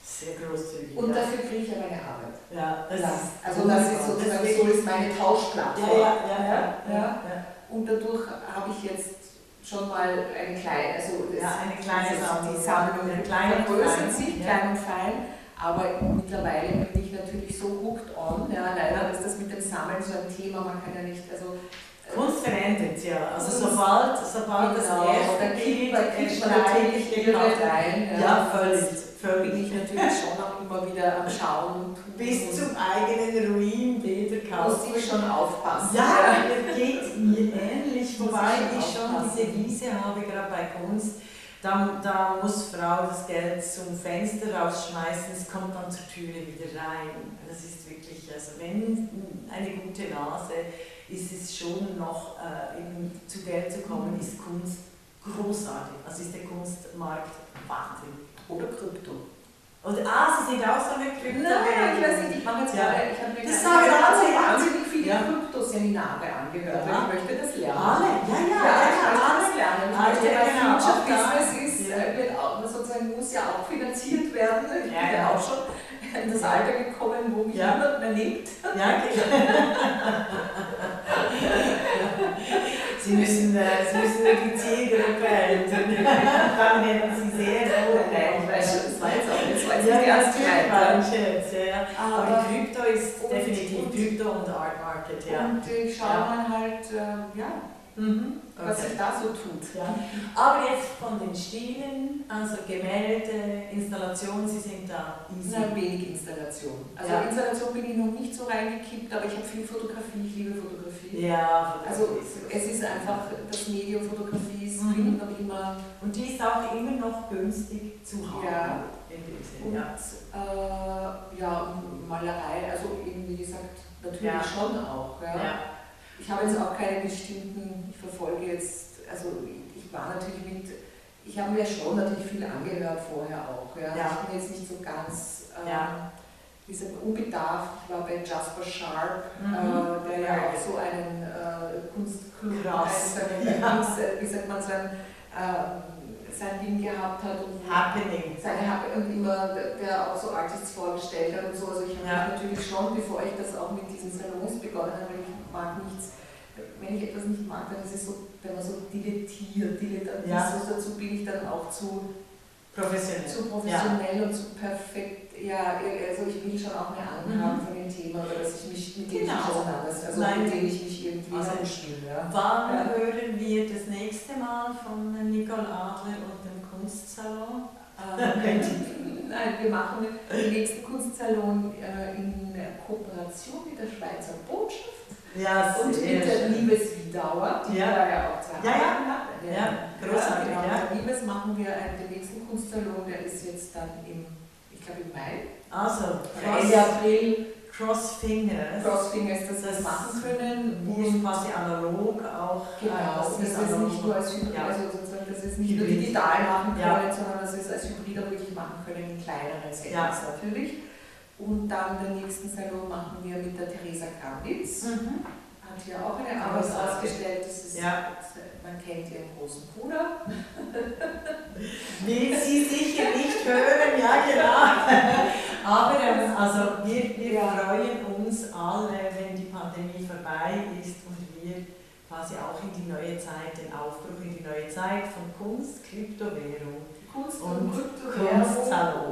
Sehr großzügig. Und dafür kriege ich aber eine Arbeit. Ja, das ja. Ist also das ist sozusagen so ist meine Tauschplattform. Ja, ja, ja, ja, Und dadurch habe ich jetzt schon mal eine kleine, also ja, eine kleine Sammlung, die Sammlung eine kleine Größe sich, klein und fein. Aber mittlerweile bin ich natürlich so hooked on. Ja, leider ist das mit dem Sammeln so ein Thema, man kann ja nicht, also äh, Kunst verändert ja. Also sobald, sobald genau, das erste Kind da kriegt man natürlich direkt rein. Ja, ja völlig. Völlig. Bin ich natürlich schon auch immer wieder am Schauen. Bis zum eigenen Ruin Bilder kaufen. Muss ich schon aufpassen. Ja, ja. geht mir ähnlich. Wobei ich schon diese Wiese habe, gerade bei Kunst da, da muss Frau das Geld zum Fenster rausschmeißen, es kommt dann zur Türe wieder rein. Das ist wirklich, also wenn eine gute Nase ist es schon noch, äh, eben zu Geld zu kommen, ist Kunst großartig. Also ist der Kunstmarkt Wahnsinn. Oder Krypto. Und ah, Sie sind auch so eine Krypto. Nein, ich weiß nicht, ich mache jetzt ja. gerade, ich habe mir das sage ich wahnsinnig viele ja. Kryptoseminare angehört, ja. ich möchte das lernen. Ja, ja, ja, ja, ja alles lernen. Ich ah, möchte, weil genau, Future Business ist, ja. wird auch, sozusagen muss ja auch finanziert werden. Ich ja, bin ja auch schon in das Alter gekommen, wo mich ja. niemand mehr nimmt. Ja, Sie müssen, äh, Sie müssen die Zielgruppe ändern. Dann werden Sie sehr gut. Ich weiß schon, das war jetzt auch jetzt war jetzt ja, die erste Zeit. Ja. Aber, Aber Krypto ist definitiv Krypto und Art Market. Ja. Und ich schaue ja. mal halt, äh, ja, Mhm. Was sich da so tut. Ja. Aber jetzt von den Stilen, also Gemälde, Installation, Sie sind da. Na, wenig Installation. Also ja. Installation bin ich noch nicht so reingekippt, aber ich habe viel Fotografie, ich liebe Fotografie. Ja, Fotografie Also es ist einfach, das Medium Fotografie ist mhm. noch immer. Und die ist auch immer noch günstig zu haben. Ja. Und ja. Äh, ja, Malerei, also eben wie gesagt, natürlich ja. schon auch. Ja. ja. Ich habe jetzt auch keine bestimmten, ich verfolge jetzt, also ich war natürlich mit, ich habe mir schon natürlich viel angehört vorher auch. Ja. ja. Ich bin jetzt nicht so ganz ähm, ja. wie sagt unbedarft. Ich war bei Jasper Sharp, mhm. äh, der ja auch so einen äh, Kunstclub, einen, ja. Kunst, äh, wie sagt man, sein, äh, sein Ding gehabt hat und Happening. Seine und immer, der auch so Artists vorgestellt hat und so. Also ich habe ja. natürlich schon, bevor ich das auch mit diesen Salons begonnen habe, mag nichts, wenn ich etwas nicht mag, dann ist es so, wenn man so dilettiert, Dilettantismus, ja. dazu bin ich dann auch zu professionell, zu professionell ja. und zu perfekt. Ja, also ich will schon auch mehr Ahnung mhm. haben von dem Thema, oder dass ich mich mit dem genau. auseinandersetze, also Nein. mit dem ich mich irgendwie also, spiele. Ja. Wann ja. hören wir das nächste Mal von Nicole Adler und dem Kunstsalon? Ähm, Nein, wir machen den nächsten Kunstsalon äh, in Kooperation mit der Schweizer Botschaft ja, und mit der die ja. da ja auch zu ja, ja. hat. Ja, großartig. Ja, genau. Ja. Liebes machen wir einen, den nächsten Kunstsalon, der ist jetzt dann im, ich glaube im Mai. Also, Ende April. Crossfingers. Crossfingers, dass wir das machen können. Und quasi analog auch. Genau, das ist nicht nur als Hybrid, ja. also sozusagen, dass es nicht nur digital machen können, sondern dass wir es als Hybrid auch wirklich machen können in kleineren Settings natürlich. Und dann den nächsten Salon machen wir mit der Theresa Granditz. Mhm. Hat hier auch eine Arbeit ausgestellt. Das ist, ja. Man kennt ihren großen Bruder. Will sie sicher nicht hören, ja genau. Aber ähm, also wir, wir ja. freuen uns alle, wenn die Pandemie vorbei ist und wir quasi auch in die neue Zeit, den Aufbruch in die neue Zeit von Kunst, Kryptowährung Kunst und, und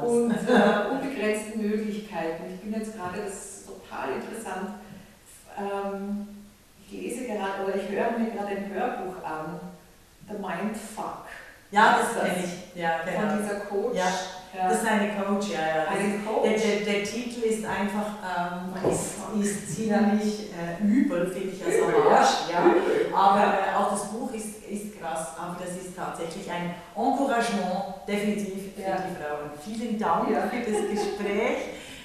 und äh, unbegrenzten Möglichkeiten. Ich bin jetzt gerade, das ist total interessant, ähm, ich lese gerade oder ich höre mir gerade ein Hörbuch an, The Mindfuck. Ja, das kenne ich. Ja, genau. Von dieser Coach. Ja. Ja. Das ist eine Coach, ja. ja. Eine Coach. Der, der, der, Titel ist einfach ähm, ist, ist ziemlich äh, übel, finde ich als Hommage. Ja. Aber äh, auch das Buch ist, ist krass, aber das ist tatsächlich ein Encouragement, definitiv für ja. die Frauen. Vielen Dank für das Gespräch.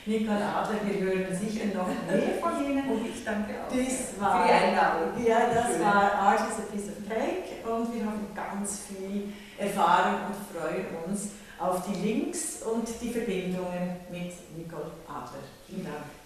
Nicole Adler, wir hören sicher noch mehr von Ihnen. Und ich danke auch das war, für die Einladung. Ja, das Schön. war Art is a Piece of Cake und wir haben ganz viel Erfahrung und freuen uns auf die Links und die Verbindungen mit Nicole Adler. Vielen Dank.